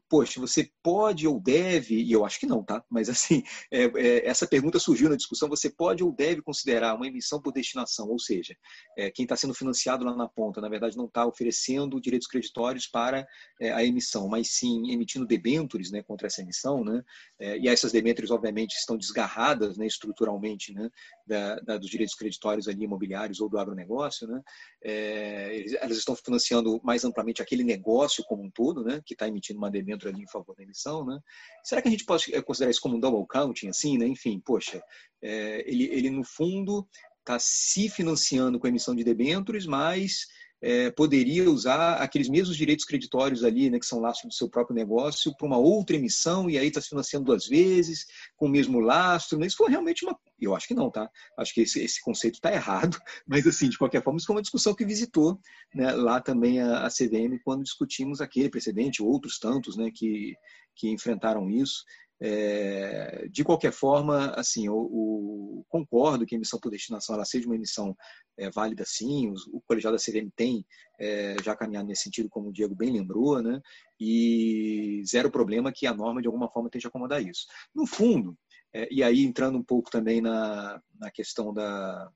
poxa, você pode ou deve, e eu acho que não, tá? Mas assim, é, é, essa pergunta surgiu na discussão, você pode ou deve considerar uma emissão por destinação, ou seja, é, quem está sendo financiado lá na ponta, na verdade, não está oferecendo direitos creditórios para é, a emissão, mas sim emitindo debêntures, né, contra essa emissão, né? É, e essas debêntures, obviamente, estão desgarradas, né, estruturalmente né, da, da, dos direitos creditórios ali imobiliários ou do agronegócio, né, é, elas estão financiando mais amplamente aquele negócio como um todo, né, que está emitindo uma debênture ali em favor da emissão, né. Será que a gente pode considerar isso como um double counting, assim, né? Enfim, poxa, é, ele, ele no fundo está se financiando com a emissão de debêntures, mas é, poderia usar aqueles mesmos direitos creditórios ali, né, que são lastro do seu próprio negócio, para uma outra emissão, e aí está se financiando duas vezes, com o mesmo lastro. Né? Isso foi realmente uma. Eu acho que não, tá? Acho que esse, esse conceito está errado, [LAUGHS] mas, assim, de qualquer forma, isso foi uma discussão que visitou né, lá também a, a CVM quando discutimos aquele precedente, outros tantos né, que, que enfrentaram isso. É, de qualquer forma, assim, eu, eu, concordo que a emissão por destinação ela seja uma emissão é, válida sim, o, o colegiado da CVM tem é, já caminhado nesse sentido, como o Diego bem lembrou, né? e zero problema que a norma de alguma forma tente acomodar isso. No fundo, é, e aí entrando um pouco também na, na questão da,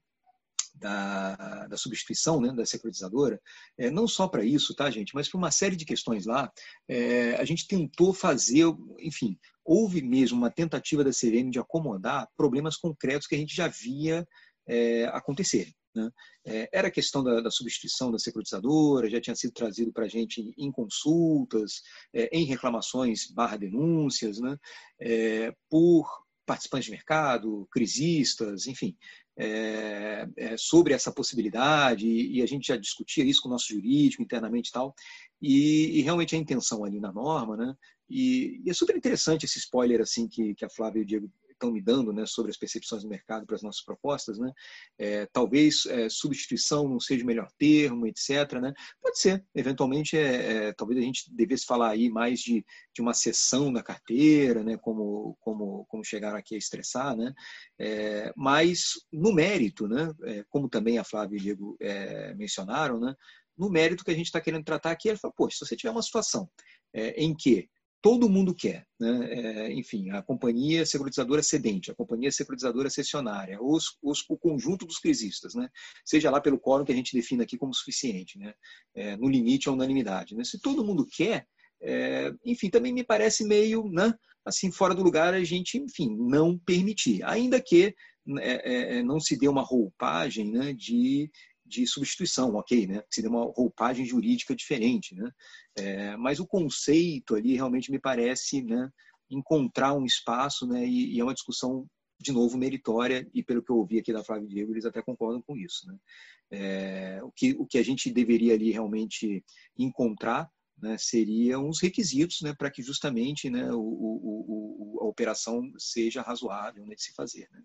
da, da, substituição né, da securitizadora, é, não só para isso, tá, gente, mas para uma série de questões lá, é, a gente tentou fazer, enfim, houve mesmo uma tentativa da CVM de acomodar problemas concretos que a gente já via é, acontecer. Né? É, era a questão da, da, substituição da securitizadora, já tinha sido trazido para a gente em consultas, é, em reclamações barra denúncias, né? É, por participantes de mercado, crisistas, enfim, é, é, sobre essa possibilidade, e, e, a gente já discutia isso com o nosso jurídico internamente e tal, e, e realmente a intenção ali na norma, né? E, e, é super interessante esse spoiler assim que, que a Flávia e o Diego estão me dando né, sobre as percepções do mercado para as nossas propostas. Né? É, talvez é, substituição não seja o melhor termo, etc. Né? Pode ser, eventualmente, é, é, talvez a gente devesse falar aí mais de, de uma sessão da carteira, né, como, como, como chegaram aqui a estressar, né? É, mas no mérito, né, como também a Flávia e o Diego mencionaram, né, no mérito que a gente está querendo tratar aqui, ele fala, poxa, se você tiver uma situação em que todo mundo quer. Né? É, enfim, a companhia securitizadora cedente, a companhia securitizadora cessionária, os, os, o conjunto dos crisistas, né? seja lá pelo quórum que a gente define aqui como suficiente, né? É, no limite à unanimidade. Né? Se todo mundo quer, é, enfim, também me parece meio né, assim fora do lugar a gente, enfim, não permitir, ainda que é, é, não se dê uma roupagem né, de de substituição, ok, né? Seria uma roupagem jurídica diferente, né? É, mas o conceito ali realmente me parece, né? Encontrar um espaço, né? E, e, é uma discussão de novo meritória e pelo que eu ouvi aqui da Flávia Diego eles até concordam com isso, né? É, o que o que a gente deveria ali realmente encontrar né, seriam os requisitos né, para que justamente né, o, o, o, a operação seja razoável né, de se fazer. Né?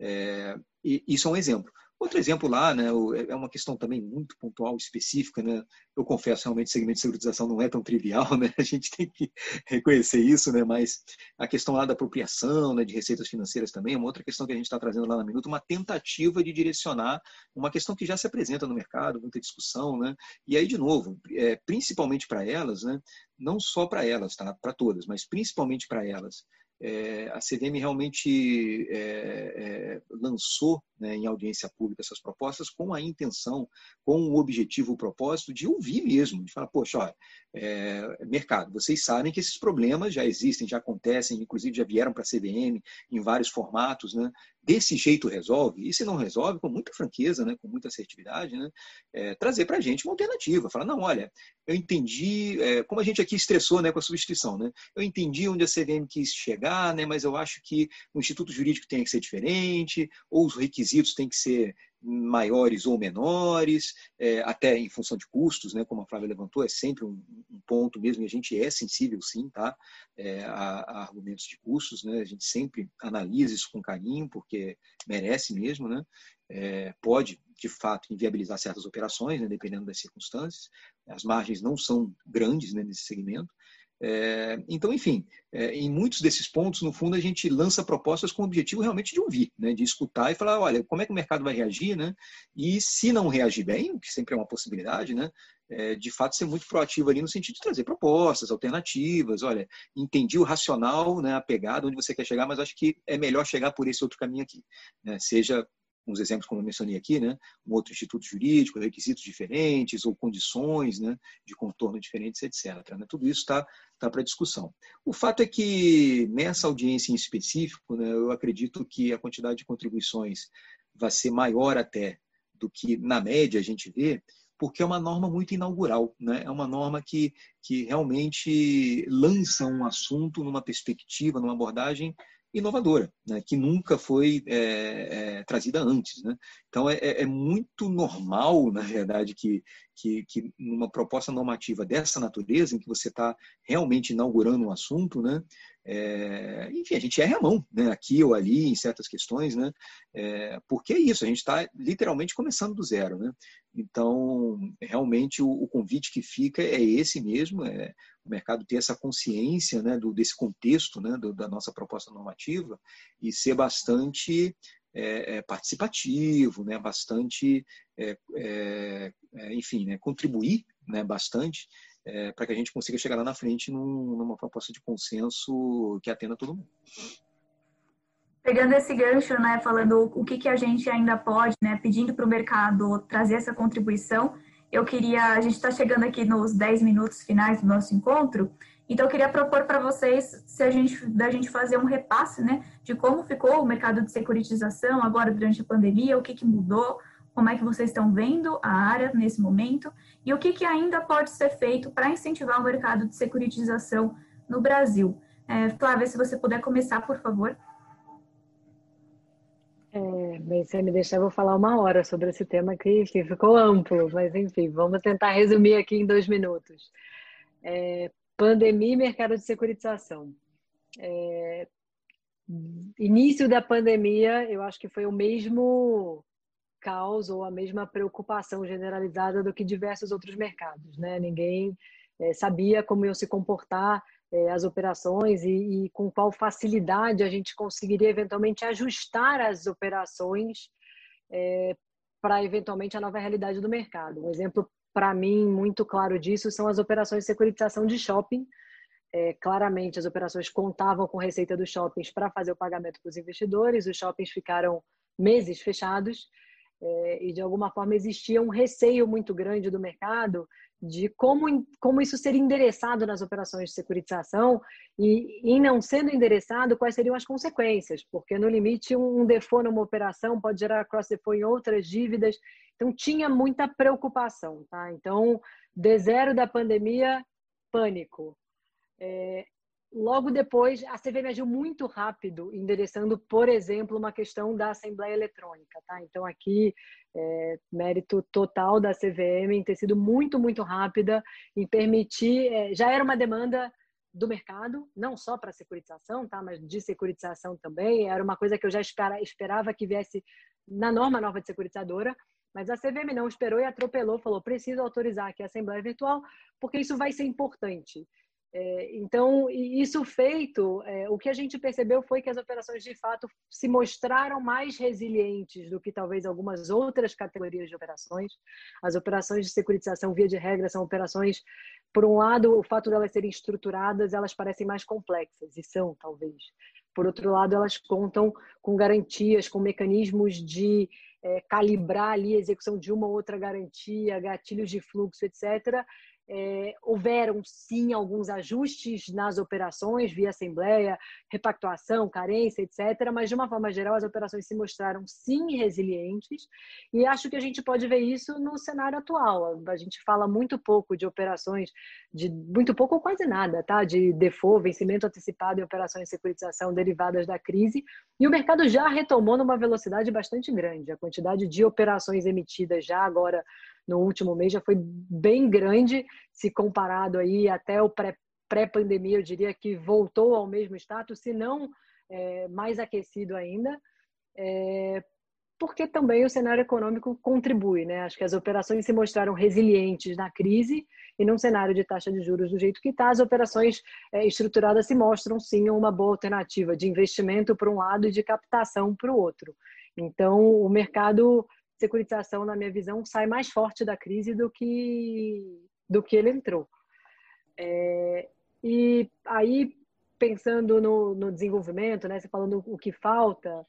É, e isso é um exemplo. Outro exemplo lá, né, é uma questão também muito pontual, específica, né? Eu confesso, realmente, o segmento de securitização não é tão trivial, [LAUGHS] né? A gente tem que reconhecer isso, né? Mas a questão lá da apropriação, né, de receitas financeiras também é uma outra questão que a gente está trazendo lá na Minuto, uma tentativa de direcionar uma questão que já se apresenta no mercado, muita discussão, né? E aí, de novo, é, principalmente para elas, né? Não só para elas, tá? Para todas, mas principalmente para elas é, a CVM realmente é, é, lançou né, em audiência pública essas propostas com a intenção, com o objetivo, o propósito de ouvir mesmo, de falar, poxa, olha, é, mercado, vocês sabem que esses problemas já existem, já acontecem, inclusive já vieram para a CVM em vários formatos, né? desse jeito resolve, e se não resolve, com muita franqueza, né, com muita assertividade, né, é, trazer para a gente uma alternativa. Falar, não, olha, eu entendi, é, como a gente aqui estressou né, com a substituição, né, eu entendi onde a CVM quis chegar, né, mas eu acho que o Instituto Jurídico tem que ser diferente, ou os requisitos têm que ser maiores ou menores, é, até em função de custos, né, como a Flávia levantou, é sempre um, um ponto mesmo, e a gente é sensível sim tá, é, a, a, argumentos de custos, né, a gente sempre analisa isso com carinho, porque merece mesmo, né, é, pode, de fato, inviabilizar certas operações, né, dependendo das circunstâncias, as margens não são grandes né, nesse segmento, é, então, enfim, é, em muitos desses pontos, no fundo, a gente lança propostas com o objetivo realmente de ouvir, né, de escutar e falar, olha, como é que o mercado vai reagir, né? E se não reagir bem, o que sempre é uma possibilidade, né? É, de fato, ser muito proativo ali no sentido de trazer propostas, alternativas. Olha, entendi o racional, né, a pegada, onde você quer chegar, mas acho que é melhor chegar por esse outro caminho aqui. Né? Seja uns exemplos como eu mencionei aqui, né, um outro instituto jurídico, requisitos diferentes ou condições né, de contorno diferentes, etc. Né? Tudo isso está tá para discussão. O fato é que nessa audiência em específico, né, eu acredito que a quantidade de contribuições vai ser maior até do que na média a gente vê, porque é uma norma muito inaugural, né? é uma norma que, que realmente lança um assunto numa perspectiva, numa abordagem inovadora, né, que nunca foi é, é, trazida antes. Né? Então, é, é, é, muito normal, na verdade, que, que, que numa proposta normativa dessa natureza, em que você está realmente inaugurando um assunto, né, é, enfim, a gente erra a mão, né, aqui ou ali, em certas questões, né, é, porque é isso, a gente está literalmente começando do zero. Né? Então, realmente, o, o, convite que fica é esse mesmo, é o mercado ter essa consciência né, do, desse contexto né, do, da nossa proposta normativa e ser bastante é, é, participativo, né, bastante, é, é, enfim, né, contribuir né, bastante é, para que a gente consiga chegar lá na frente num, numa proposta de consenso que atenda todo mundo. Pegando esse gancho, né, falando o que, que a gente ainda pode, né, pedindo para o mercado trazer essa contribuição, eu queria, a gente está chegando aqui nos 10 minutos finais do nosso encontro, então eu queria propor para vocês se a gente, da gente fazer um repasse, né, de como ficou o mercado de securitização agora durante a pandemia, o que, que mudou, como é que vocês estão vendo a área nesse momento e o que, que ainda pode ser feito para incentivar o mercado de securitização no Brasil. É, Flávia, se você puder começar, por favor. É, bem, se me deixar, eu vou falar uma hora sobre esse tema que enfim, ficou amplo, mas enfim, vamos tentar resumir aqui em dois minutos. É, pandemia e mercado de securitização. É, início da pandemia, eu acho que foi o mesmo caos ou a mesma preocupação generalizada do que diversos outros mercados, né? Ninguém é, sabia como iam se comportar é, as operações e, e, com qual facilidade a gente conseguiria eventualmente ajustar as operações é, para eventualmente a nova realidade do mercado. Um exemplo para mim muito claro disso são as operações de securitização de shopping. É, claramente, as operações contavam com receita dos shoppings para fazer o pagamento para os investidores, os shoppings ficaram meses fechados é, e, de alguma forma, existia um receio muito grande do mercado de como, como isso seria endereçado nas operações de securitização e, em não sendo endereçado, quais seriam as consequências, porque no limite um default numa operação pode gerar cross default em outras dívidas, então tinha muita preocupação, tá? Então, de zero da pandemia, pânico. É, Logo depois, a CVM agiu muito rápido, endereçando, por exemplo, uma questão da Assembleia Eletrônica. Tá? Então, aqui, é, mérito total da CVM em ter sido muito, muito rápida em permitir. É, já era uma demanda do mercado, não só para securitização, tá? mas de securitização também. Era uma coisa que eu já espera, esperava que viesse na norma nova de securitizadora. Mas a CVM não esperou e atropelou, falou: preciso autorizar aqui a Assembleia Virtual, porque isso vai ser importante. É, então, isso feito, é, o que a gente percebeu foi que as operações de fato se mostraram mais resilientes do que talvez algumas outras categorias de operações. As operações de securitização, via de regra, são operações, por um lado, o fato de elas serem estruturadas, elas parecem mais complexas, e são, talvez. Por outro lado, elas contam com garantias, com mecanismos de é, calibrar ali a execução de uma ou outra garantia, gatilhos de fluxo, etc., é, houveram sim alguns ajustes nas operações via assembleia, repactuação, carência, etc. Mas de uma forma geral as operações se mostraram sim resilientes e acho que a gente pode ver isso no cenário atual. A gente fala muito pouco de operações de muito pouco ou quase nada, tá? De default, vencimento antecipado e operações de securitização derivadas da crise e o mercado já retomou numa velocidade bastante grande. A quantidade de operações emitidas já agora no último mês já foi bem grande, se comparado aí até o pré-pandemia, eu diria que voltou ao mesmo status, se não é, mais aquecido ainda, é, porque também o cenário econômico contribui, né? Acho que as operações se mostraram resilientes na crise e num cenário de taxa de juros do jeito que está, as operações é, estruturadas se mostram sim uma boa alternativa de investimento para um lado e de captação para o outro. Então, o mercado securitização, na minha visão, sai mais forte da crise do que, do que ele entrou. É, e aí, pensando no, no, desenvolvimento, né, você falando o que falta,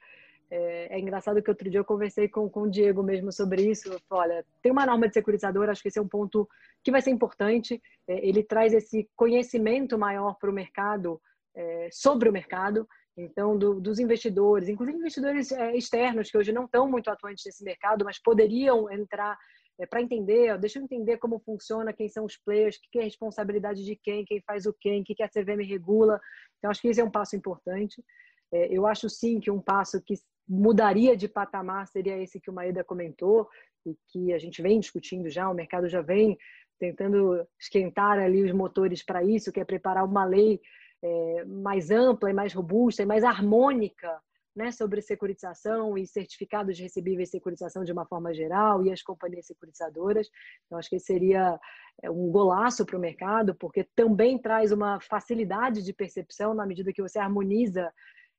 é, é, engraçado que outro dia eu conversei com, com o Diego mesmo sobre isso. Falei, olha, tem uma norma de securitizador, acho que esse é um ponto que vai ser importante. É, ele traz esse conhecimento maior para o mercado, é, sobre o mercado, então, do, dos investidores, inclusive investidores é, externos que hoje não estão muito atuantes nesse mercado, mas poderiam entrar é, para entender, ó, deixa eu entender como funciona, quem são os players, o que é a responsabilidade de quem, quem faz o quem, o que, que a CVM regula. Então, acho que esse é um passo importante. É, eu acho sim que um passo que mudaria de patamar seria esse que o Maeda comentou e que a gente vem discutindo já, o mercado já vem tentando esquentar ali os motores para isso, que é preparar uma lei é, mais ampla e mais robusta e mais harmônica né, sobre securitização e certificados recebíveis de securitização de uma forma geral e as companhias securitizadoras. Então, acho que seria é, um golaço para o mercado, porque também traz uma facilidade de percepção na medida que você harmoniza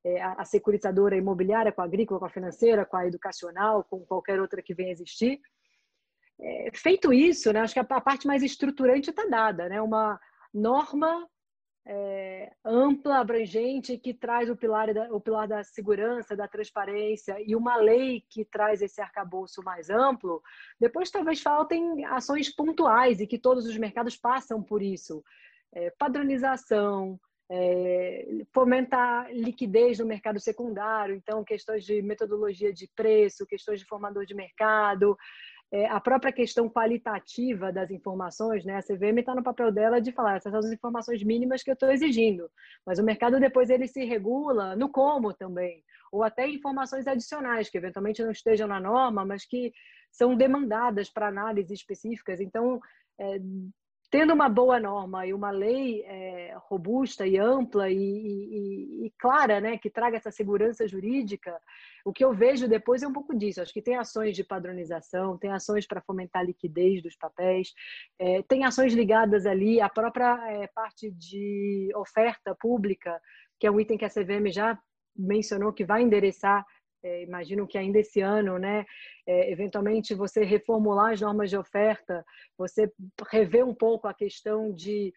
é, a securitizadora imobiliária com a agrícola, com a financeira, com a educacional, com qualquer outra que venha existir. É, feito isso, né, acho que a, a parte mais estruturante está dada, né, uma norma é, ampla, abrangente, que traz o pilar, da, o pilar da segurança, da transparência e uma lei que traz esse arcabouço mais amplo, depois talvez faltem ações pontuais e que todos os mercados passam por isso. É, padronização, é, fomentar liquidez no mercado secundário, então questões de metodologia de preço, questões de formador de mercado, é, a própria questão qualitativa das informações, né? A CVM está no papel dela de falar essas são as informações mínimas que eu estou exigindo, mas o mercado depois ele se regula no como também, ou até informações adicionais que eventualmente não estejam na norma, mas que são demandadas para análises específicas. Então, é, tendo uma boa norma e uma lei é, robusta e ampla e, e, e, clara, né, que traga essa segurança jurídica, o que eu vejo depois é um pouco disso. Acho que tem ações de padronização, tem ações para fomentar a liquidez dos papéis, é, tem ações ligadas ali à própria é, parte de oferta pública, que é um item que a CVM já mencionou que vai endereçar é, imagino que ainda esse ano, né, é, eventualmente você reformular as normas de oferta, você rever um pouco a questão de,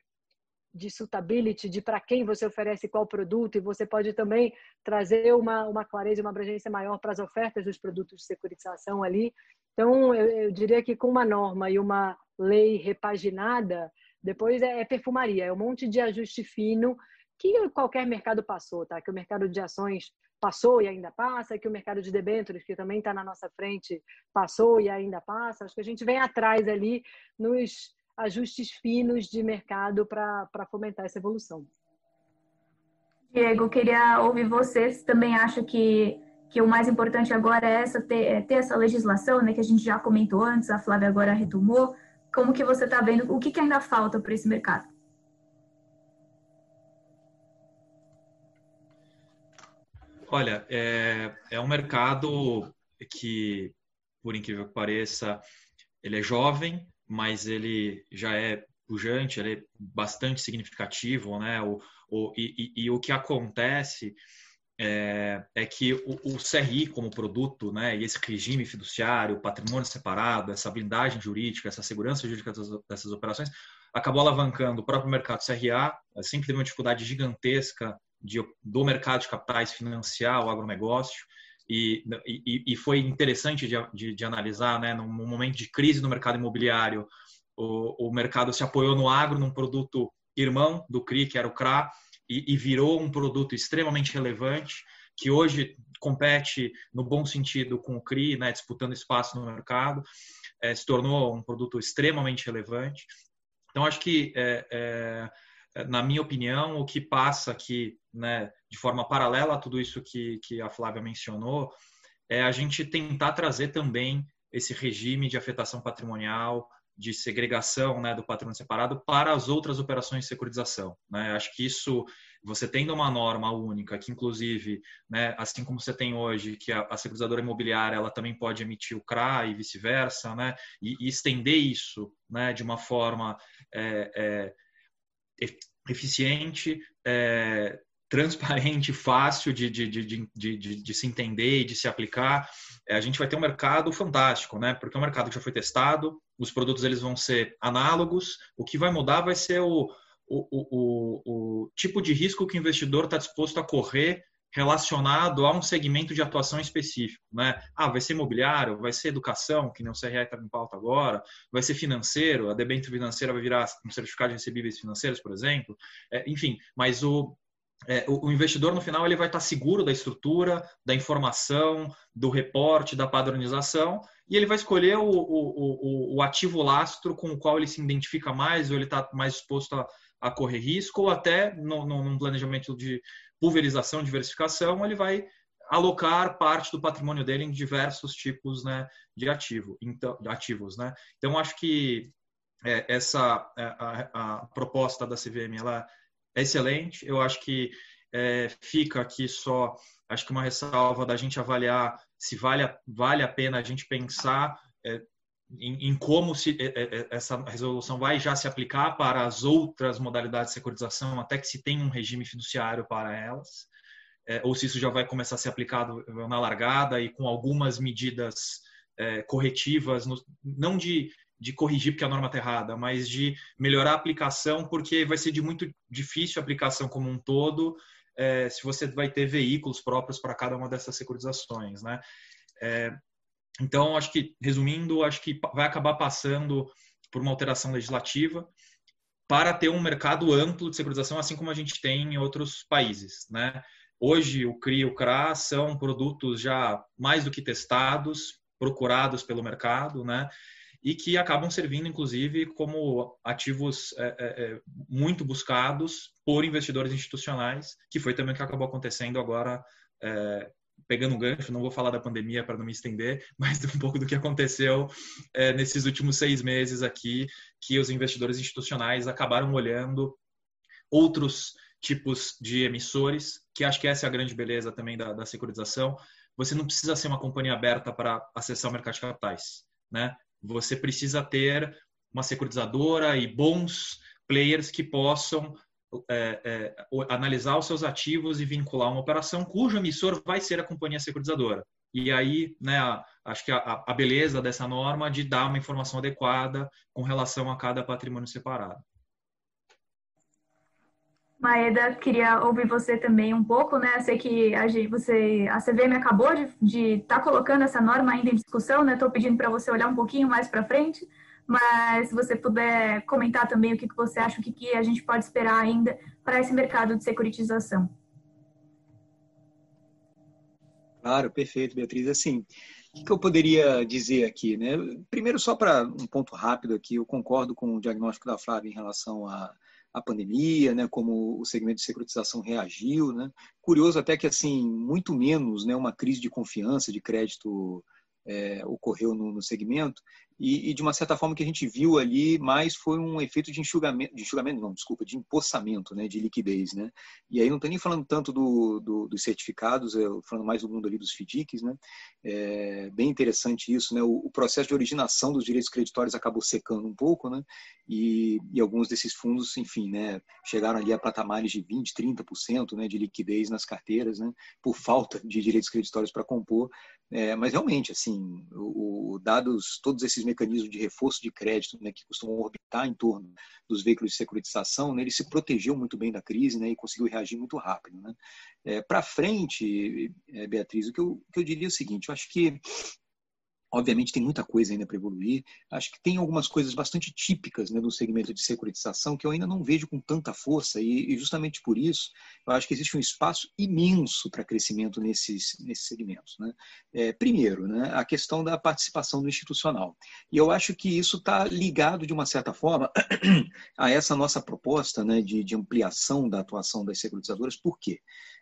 de suitability, de para quem você oferece qual produto, e você pode também trazer uma, uma clareza, uma abrangência maior para as ofertas dos produtos de securitização ali. Então, eu, eu diria que com uma norma e uma lei repaginada, depois é, é perfumaria, é um monte de ajuste fino que qualquer mercado passou, tá? Que o mercado de ações passou e ainda passa, que o mercado de debêntures, que também está na nossa frente, passou e ainda passa. Acho que a gente vem atrás ali nos ajustes finos de mercado para fomentar essa evolução. Diego, queria ouvir você. Você também acha que, que o mais importante agora é, essa, ter, é ter essa legislação, né, que a gente já comentou antes, a Flávia agora retomou. Como que você está vendo? O que, que ainda falta para esse mercado? Olha, é, é um mercado que, por incrível que pareça, ele é jovem, mas ele já é pujante, ele é bastante significativo, né? O, o, e, e, e o que acontece é, é que o, o, CRI como produto, né, e esse regime fiduciário, patrimônio separado, essa blindagem jurídica, essa segurança jurídica dessas, dessas operações, acabou alavancando o próprio mercado CRA, sempre teve uma dificuldade gigantesca de, do mercado de capitais financiar o agronegócio. E, e, e foi interessante de, de, de, analisar, né, num momento de crise no mercado imobiliário, o, o mercado se apoiou no agro, num produto irmão do CRI, que era o CRA, e, e virou um produto extremamente relevante, que hoje compete no bom sentido com o CRI, né, disputando espaço no mercado, é, se tornou um produto extremamente relevante. Então, acho que é, na minha opinião, o que passa aqui, né, de forma paralela a tudo isso que, que a Flávia mencionou, é a gente tentar trazer também esse regime de afetação patrimonial, de segregação né, do patrimônio separado para as outras operações de securitização. Né? Acho que isso, você tendo uma norma única, que inclusive, né, assim como você tem hoje, que a, a securitizadora imobiliária ela também pode emitir o CRA e vice-versa, né, e, e, estender isso né, de uma forma é, é, eficiente, é, transparente, [LAUGHS] fácil de, de, de, de, se entender e de se aplicar, é, a gente vai ter um mercado fantástico, né? Porque é um mercado que já foi testado, os produtos eles vão ser análogos, o que vai mudar vai ser o, o, o, o tipo de risco que o investidor está disposto a correr relacionado a um segmento de atuação específico, né? Ah, vai ser imobiliário, vai ser educação, que nem o CRE está em pauta agora, vai ser financeiro, a debênture financeira vai virar um certificado de recebíveis financeiros, por exemplo. É, enfim, mas o, é, o, o, investidor no final ele vai estar seguro da estrutura, da informação, do reporte, da padronização e ele vai escolher o, o, o ativo lastro com o qual ele se identifica mais ou ele está mais disposto a, a correr risco ou até no, no, num planejamento de pulverização, diversificação, ele vai alocar parte do patrimônio dele em diversos tipos né, de ativo, então, ativos. Né? Então, acho que é, essa é, a, a, proposta da CVM ela é excelente. Eu acho que é, fica aqui só, acho que uma ressalva da gente avaliar se vale a, vale a pena a gente pensar é, em, em, como se, é, é, essa resolução vai já se aplicar para as outras modalidades de securitização, até que se tenha um regime fiduciário para elas, é, ou se isso já vai começar a ser aplicado na largada e com algumas medidas é, corretivas, no, não de, de corrigir porque a norma está errada, mas de melhorar a aplicação, porque vai ser de muito difícil a aplicação como um todo, é, se você vai ter veículos próprios para cada uma dessas securitizações, né? É, então, acho que, resumindo, acho que vai acabar passando por uma alteração legislativa para ter um mercado amplo de securitização, assim como a gente tem em outros países. Né? Hoje, o CRI e o CRA são produtos já mais do que testados, procurados pelo mercado, né? e que acabam servindo, inclusive, como ativos é, é, é muito buscados por investidores institucionais, que foi também o que acabou acontecendo agora é, pegando um gancho, não vou falar da pandemia para não me estender, [LAUGHS] mas um pouco do que aconteceu é, nesses últimos seis meses aqui, que os investidores institucionais acabaram olhando outros tipos de emissores, que acho que essa é a grande beleza também da, da securitização. Você não precisa ser uma companhia aberta para acessar o mercado de capitais, né? Você precisa ter uma securitizadora e bons players que possam é, é, analisar os seus ativos e vincular uma operação cujo emissor vai ser a companhia securitizadora. E aí, né, acho que a, a beleza dessa norma de dar uma informação adequada com relação a cada patrimônio separado. Maeda, queria ouvir você também um pouco, né? Sei que a, gente, você, a CVM acabou de estar tá colocando essa norma ainda em discussão, né? Estou pedindo para você olhar um pouquinho mais para frente, mas se você puder comentar também o que, que você acha, o que, que a gente pode esperar ainda para esse mercado de securitização. Claro, perfeito, Beatriz. Assim, o que eu poderia dizer aqui, né? Primeiro, só para um ponto rápido aqui, eu concordo com o diagnóstico da Flávia em relação a a pandemia, né, como o segmento de securitização reagiu, né? Curioso até que assim muito menos, né, uma crise de confiança de crédito é, ocorreu no, no segmento e, e, de uma certa forma que a gente viu ali mais foi um efeito de enxugamento, de enxugamento não, desculpa, de empossamento, né, de liquidez, né, e aí não estou nem falando tanto do, do, dos certificados, eu falando mais do mundo ali dos FDICs, né, é bem interessante isso, né, o, o, processo de originação dos direitos creditórios acabou secando um pouco, né, e, e alguns desses fundos, enfim, né, chegaram ali a patamares de 20, 30%, né, de liquidez nas carteiras, né, por falta de direitos creditórios para compor, é, mas realmente, assim, o, o, dados todos esses mecanismos de reforço de crédito, né, que costumam orbitar em torno dos veículos de securitização, né, ele se protegeu muito bem da crise, né, e conseguiu reagir muito rápido, né. É, Para frente, é, Beatriz, o que eu, o que eu diria é o seguinte: eu acho que Obviamente tem muita coisa ainda para evoluir. Acho que tem algumas coisas bastante típicas né, do segmento de securitização que eu ainda não vejo com tanta força e, e justamente por isso eu acho que existe um espaço imenso para crescimento nesses, nesses segmentos. Né? É, primeiro, né, a questão da participação do institucional. E eu acho que isso está ligado, de uma certa forma, [CLEARS THROAT] a essa nossa proposta né, de, de ampliação da atuação das securitizadoras. Por quê?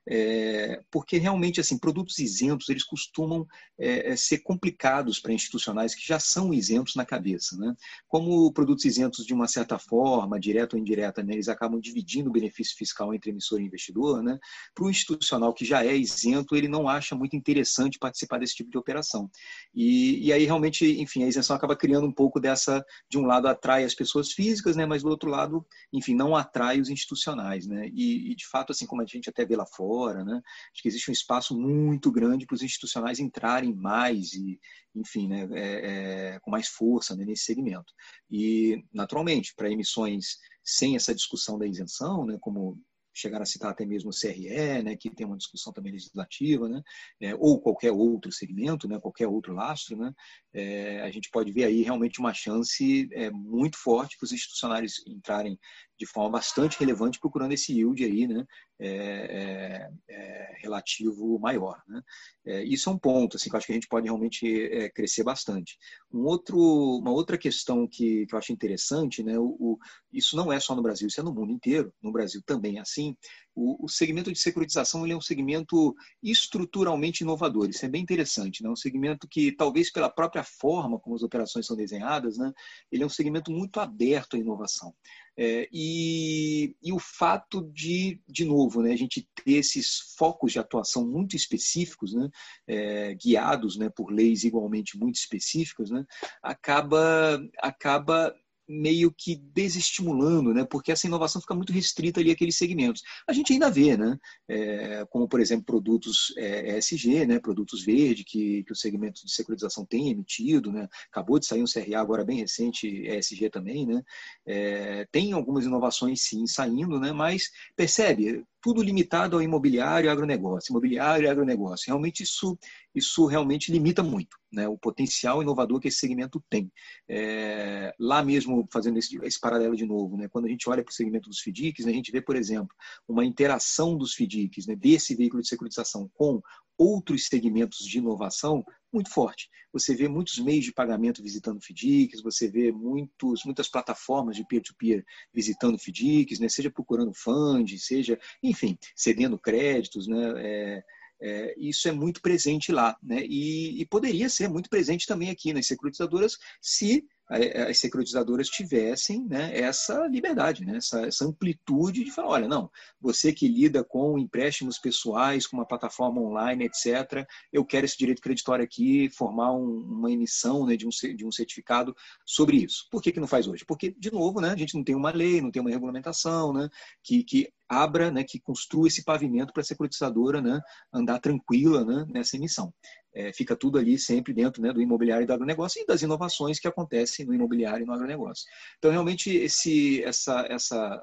É, porque realmente assim produtos isentos eles costumam é, é ser complicados para institucionais que já são isentos na cabeça, né? Como produtos isentos de uma certa forma, direta ou indireta, né, eles acabam dividindo o benefício fiscal entre emissor e investidor, né? Para o institucional que já é isento, ele não acha muito interessante participar desse tipo de operação. E, e aí realmente, enfim, a isenção acaba criando um pouco dessa, de um lado atrai as pessoas físicas, né? Mas do outro lado, enfim, não atrai os institucionais, né? E, e de fato, assim como a gente até vê lá fora né? Acho que existe um espaço muito grande para os institucionais entrarem mais e, enfim, né, é, é, com mais força né, nesse segmento. E, naturalmente, para emissões sem essa discussão da isenção, né, como chegar a citar até mesmo o CRE, né, que tem uma discussão também legislativa, né, é, ou qualquer outro segmento, né, qualquer outro lastro, né, é, a gente pode ver aí realmente uma chance é, muito forte para os institucionários entrarem de forma bastante relevante procurando esse yield aí, né, é, é, é relativo maior. Né? É, isso é um ponto assim, que eu acho que a gente pode realmente é, crescer bastante. Um outro, uma outra questão que, que eu acho interessante, né, o, o, isso não é só no Brasil, isso é no mundo inteiro, no Brasil também é assim, o, o segmento de securitização ele é um segmento estruturalmente inovador, isso é bem interessante, né? um segmento que talvez pela própria forma como as operações são desenhadas, né, ele é um segmento muito aberto à inovação. É, e, e, o fato de, de novo, né, a gente ter esses focos de atuação muito específicos, né, é, guiados né, por leis igualmente muito específicas, né, acaba, acaba meio que desestimulando, né? Porque essa inovação fica muito restrita ali àqueles segmentos. A gente ainda vê, né? É, como por exemplo produtos é, ESG, né? Produtos verde que, que o segmento de securitização tem emitido, né? Acabou de sair um CRA agora bem recente ESG também, né? É, tem algumas inovações sim saindo, né? Mas percebe tudo limitado ao imobiliário e agronegócio, imobiliário e agronegócio. Realmente isso, isso realmente limita muito né, o potencial inovador que esse segmento tem. É, lá mesmo, fazendo esse, esse, paralelo de novo, né, quando a gente olha para o segmento dos FDICs, né, a gente vê, por exemplo, uma interação dos FDICs, né, desse veículo de securitização com outros segmentos de inovação muito forte. Você vê muitos meios de pagamento visitando FDICs, você vê muitos, muitas plataformas de peer-to-peer -peer visitando FDICs, né? seja procurando fund, seja, enfim, cedendo créditos. Né? É, É, isso é muito presente lá, né? E, e, poderia ser muito presente também aqui nas securitizadoras se as securitizadoras tivessem né, essa liberdade, né, essa, essa, amplitude de falar, olha, não, você que lida com empréstimos pessoais, com uma plataforma online, etc., eu quero esse direito creditório aqui, formar um, uma emissão né, de, um, de um certificado sobre isso. Por que, que não faz hoje? Porque, de novo, né, a gente não tem uma lei, não tem uma regulamentação né, que, que abra, né, que construa esse pavimento para a securitizadora né, andar tranquila né, nessa emissão. É, fica tudo ali sempre dentro né, do imobiliário e do agronegócio e das inovações que acontecem no imobiliário e no agronegócio. Então, realmente, esse, essa, essa,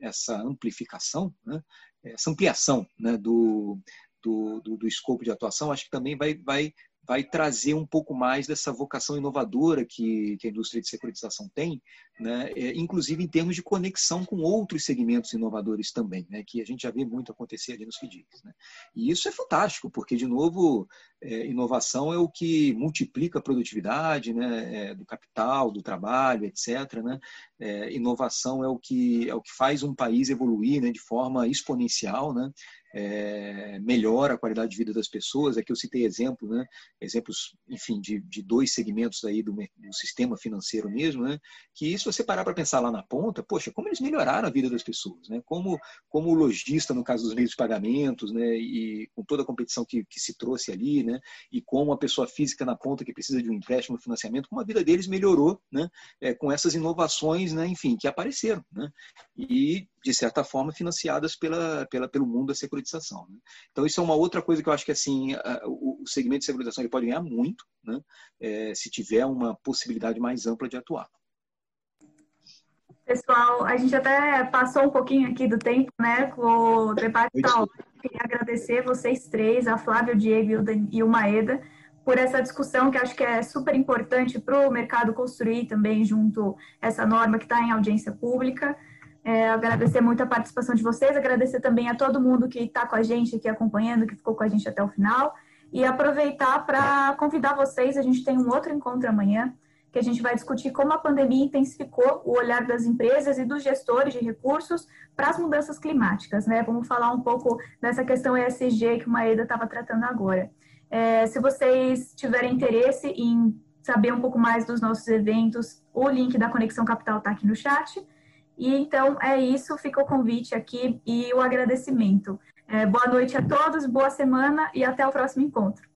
essa amplificação, né, essa ampliação né, do, do, do, do, escopo de atuação, acho que também vai, vai vai trazer um pouco mais dessa vocação inovadora que, que a indústria de securitização tem, né? É, inclusive em termos de conexão com outros segmentos inovadores também, né? que a gente já vê muito acontecer ali nos FDICs. Né? E isso é fantástico, porque, de novo, é, inovação é o que multiplica a produtividade né? É, do capital, do trabalho, etc. Né? É, inovação é o, que, é o que faz um país evoluir né? de forma exponencial, né? É, melhora a qualidade de vida das pessoas. Aqui eu citei exemplo, né? exemplos, enfim, de, de dois segmentos aí do, do, sistema financeiro mesmo, né? que se você parar para pensar lá na ponta, poxa, como eles melhoraram a vida das pessoas, né? como, como o lojista no caso dos meios de pagamentos, né? e com toda a competição que, que se trouxe ali, né? e como a pessoa física na ponta que precisa de um empréstimo, financiamento, como a vida deles melhorou né? É, com essas inovações, né? enfim, que apareceram. Né? E de certa forma, financiadas pela, pela, pelo mundo da securitização. Né? Então, isso é uma outra coisa que eu acho que assim o, o segmento de securitização ele pode ganhar muito né? É, se tiver uma possibilidade mais ampla de atuar. Pessoal, a gente até passou um pouquinho aqui do tempo, né, com o debate tal. Queria agradecer vocês três, a Flávia, o Diego e o Maeda, por essa discussão que acho que é super importante para o mercado construir também junto essa norma que está em audiência pública. É, agradecer muito a participação de vocês, agradecer também a todo mundo que está com a gente aqui acompanhando, que ficou com a gente até o final, e aproveitar para convidar vocês. A gente tem um outro encontro amanhã, que a gente vai discutir como a pandemia intensificou o olhar das empresas e dos gestores de recursos para as mudanças climáticas. Né? Vamos falar um pouco dessa questão ESG que o Maeda estava tratando agora. É, se vocês tiverem interesse em saber um pouco mais dos nossos eventos, o link da Conexão Capital está aqui no chat. E então é isso, fica o convite aqui e o agradecimento. É, boa noite a todos, boa semana e até o próximo encontro.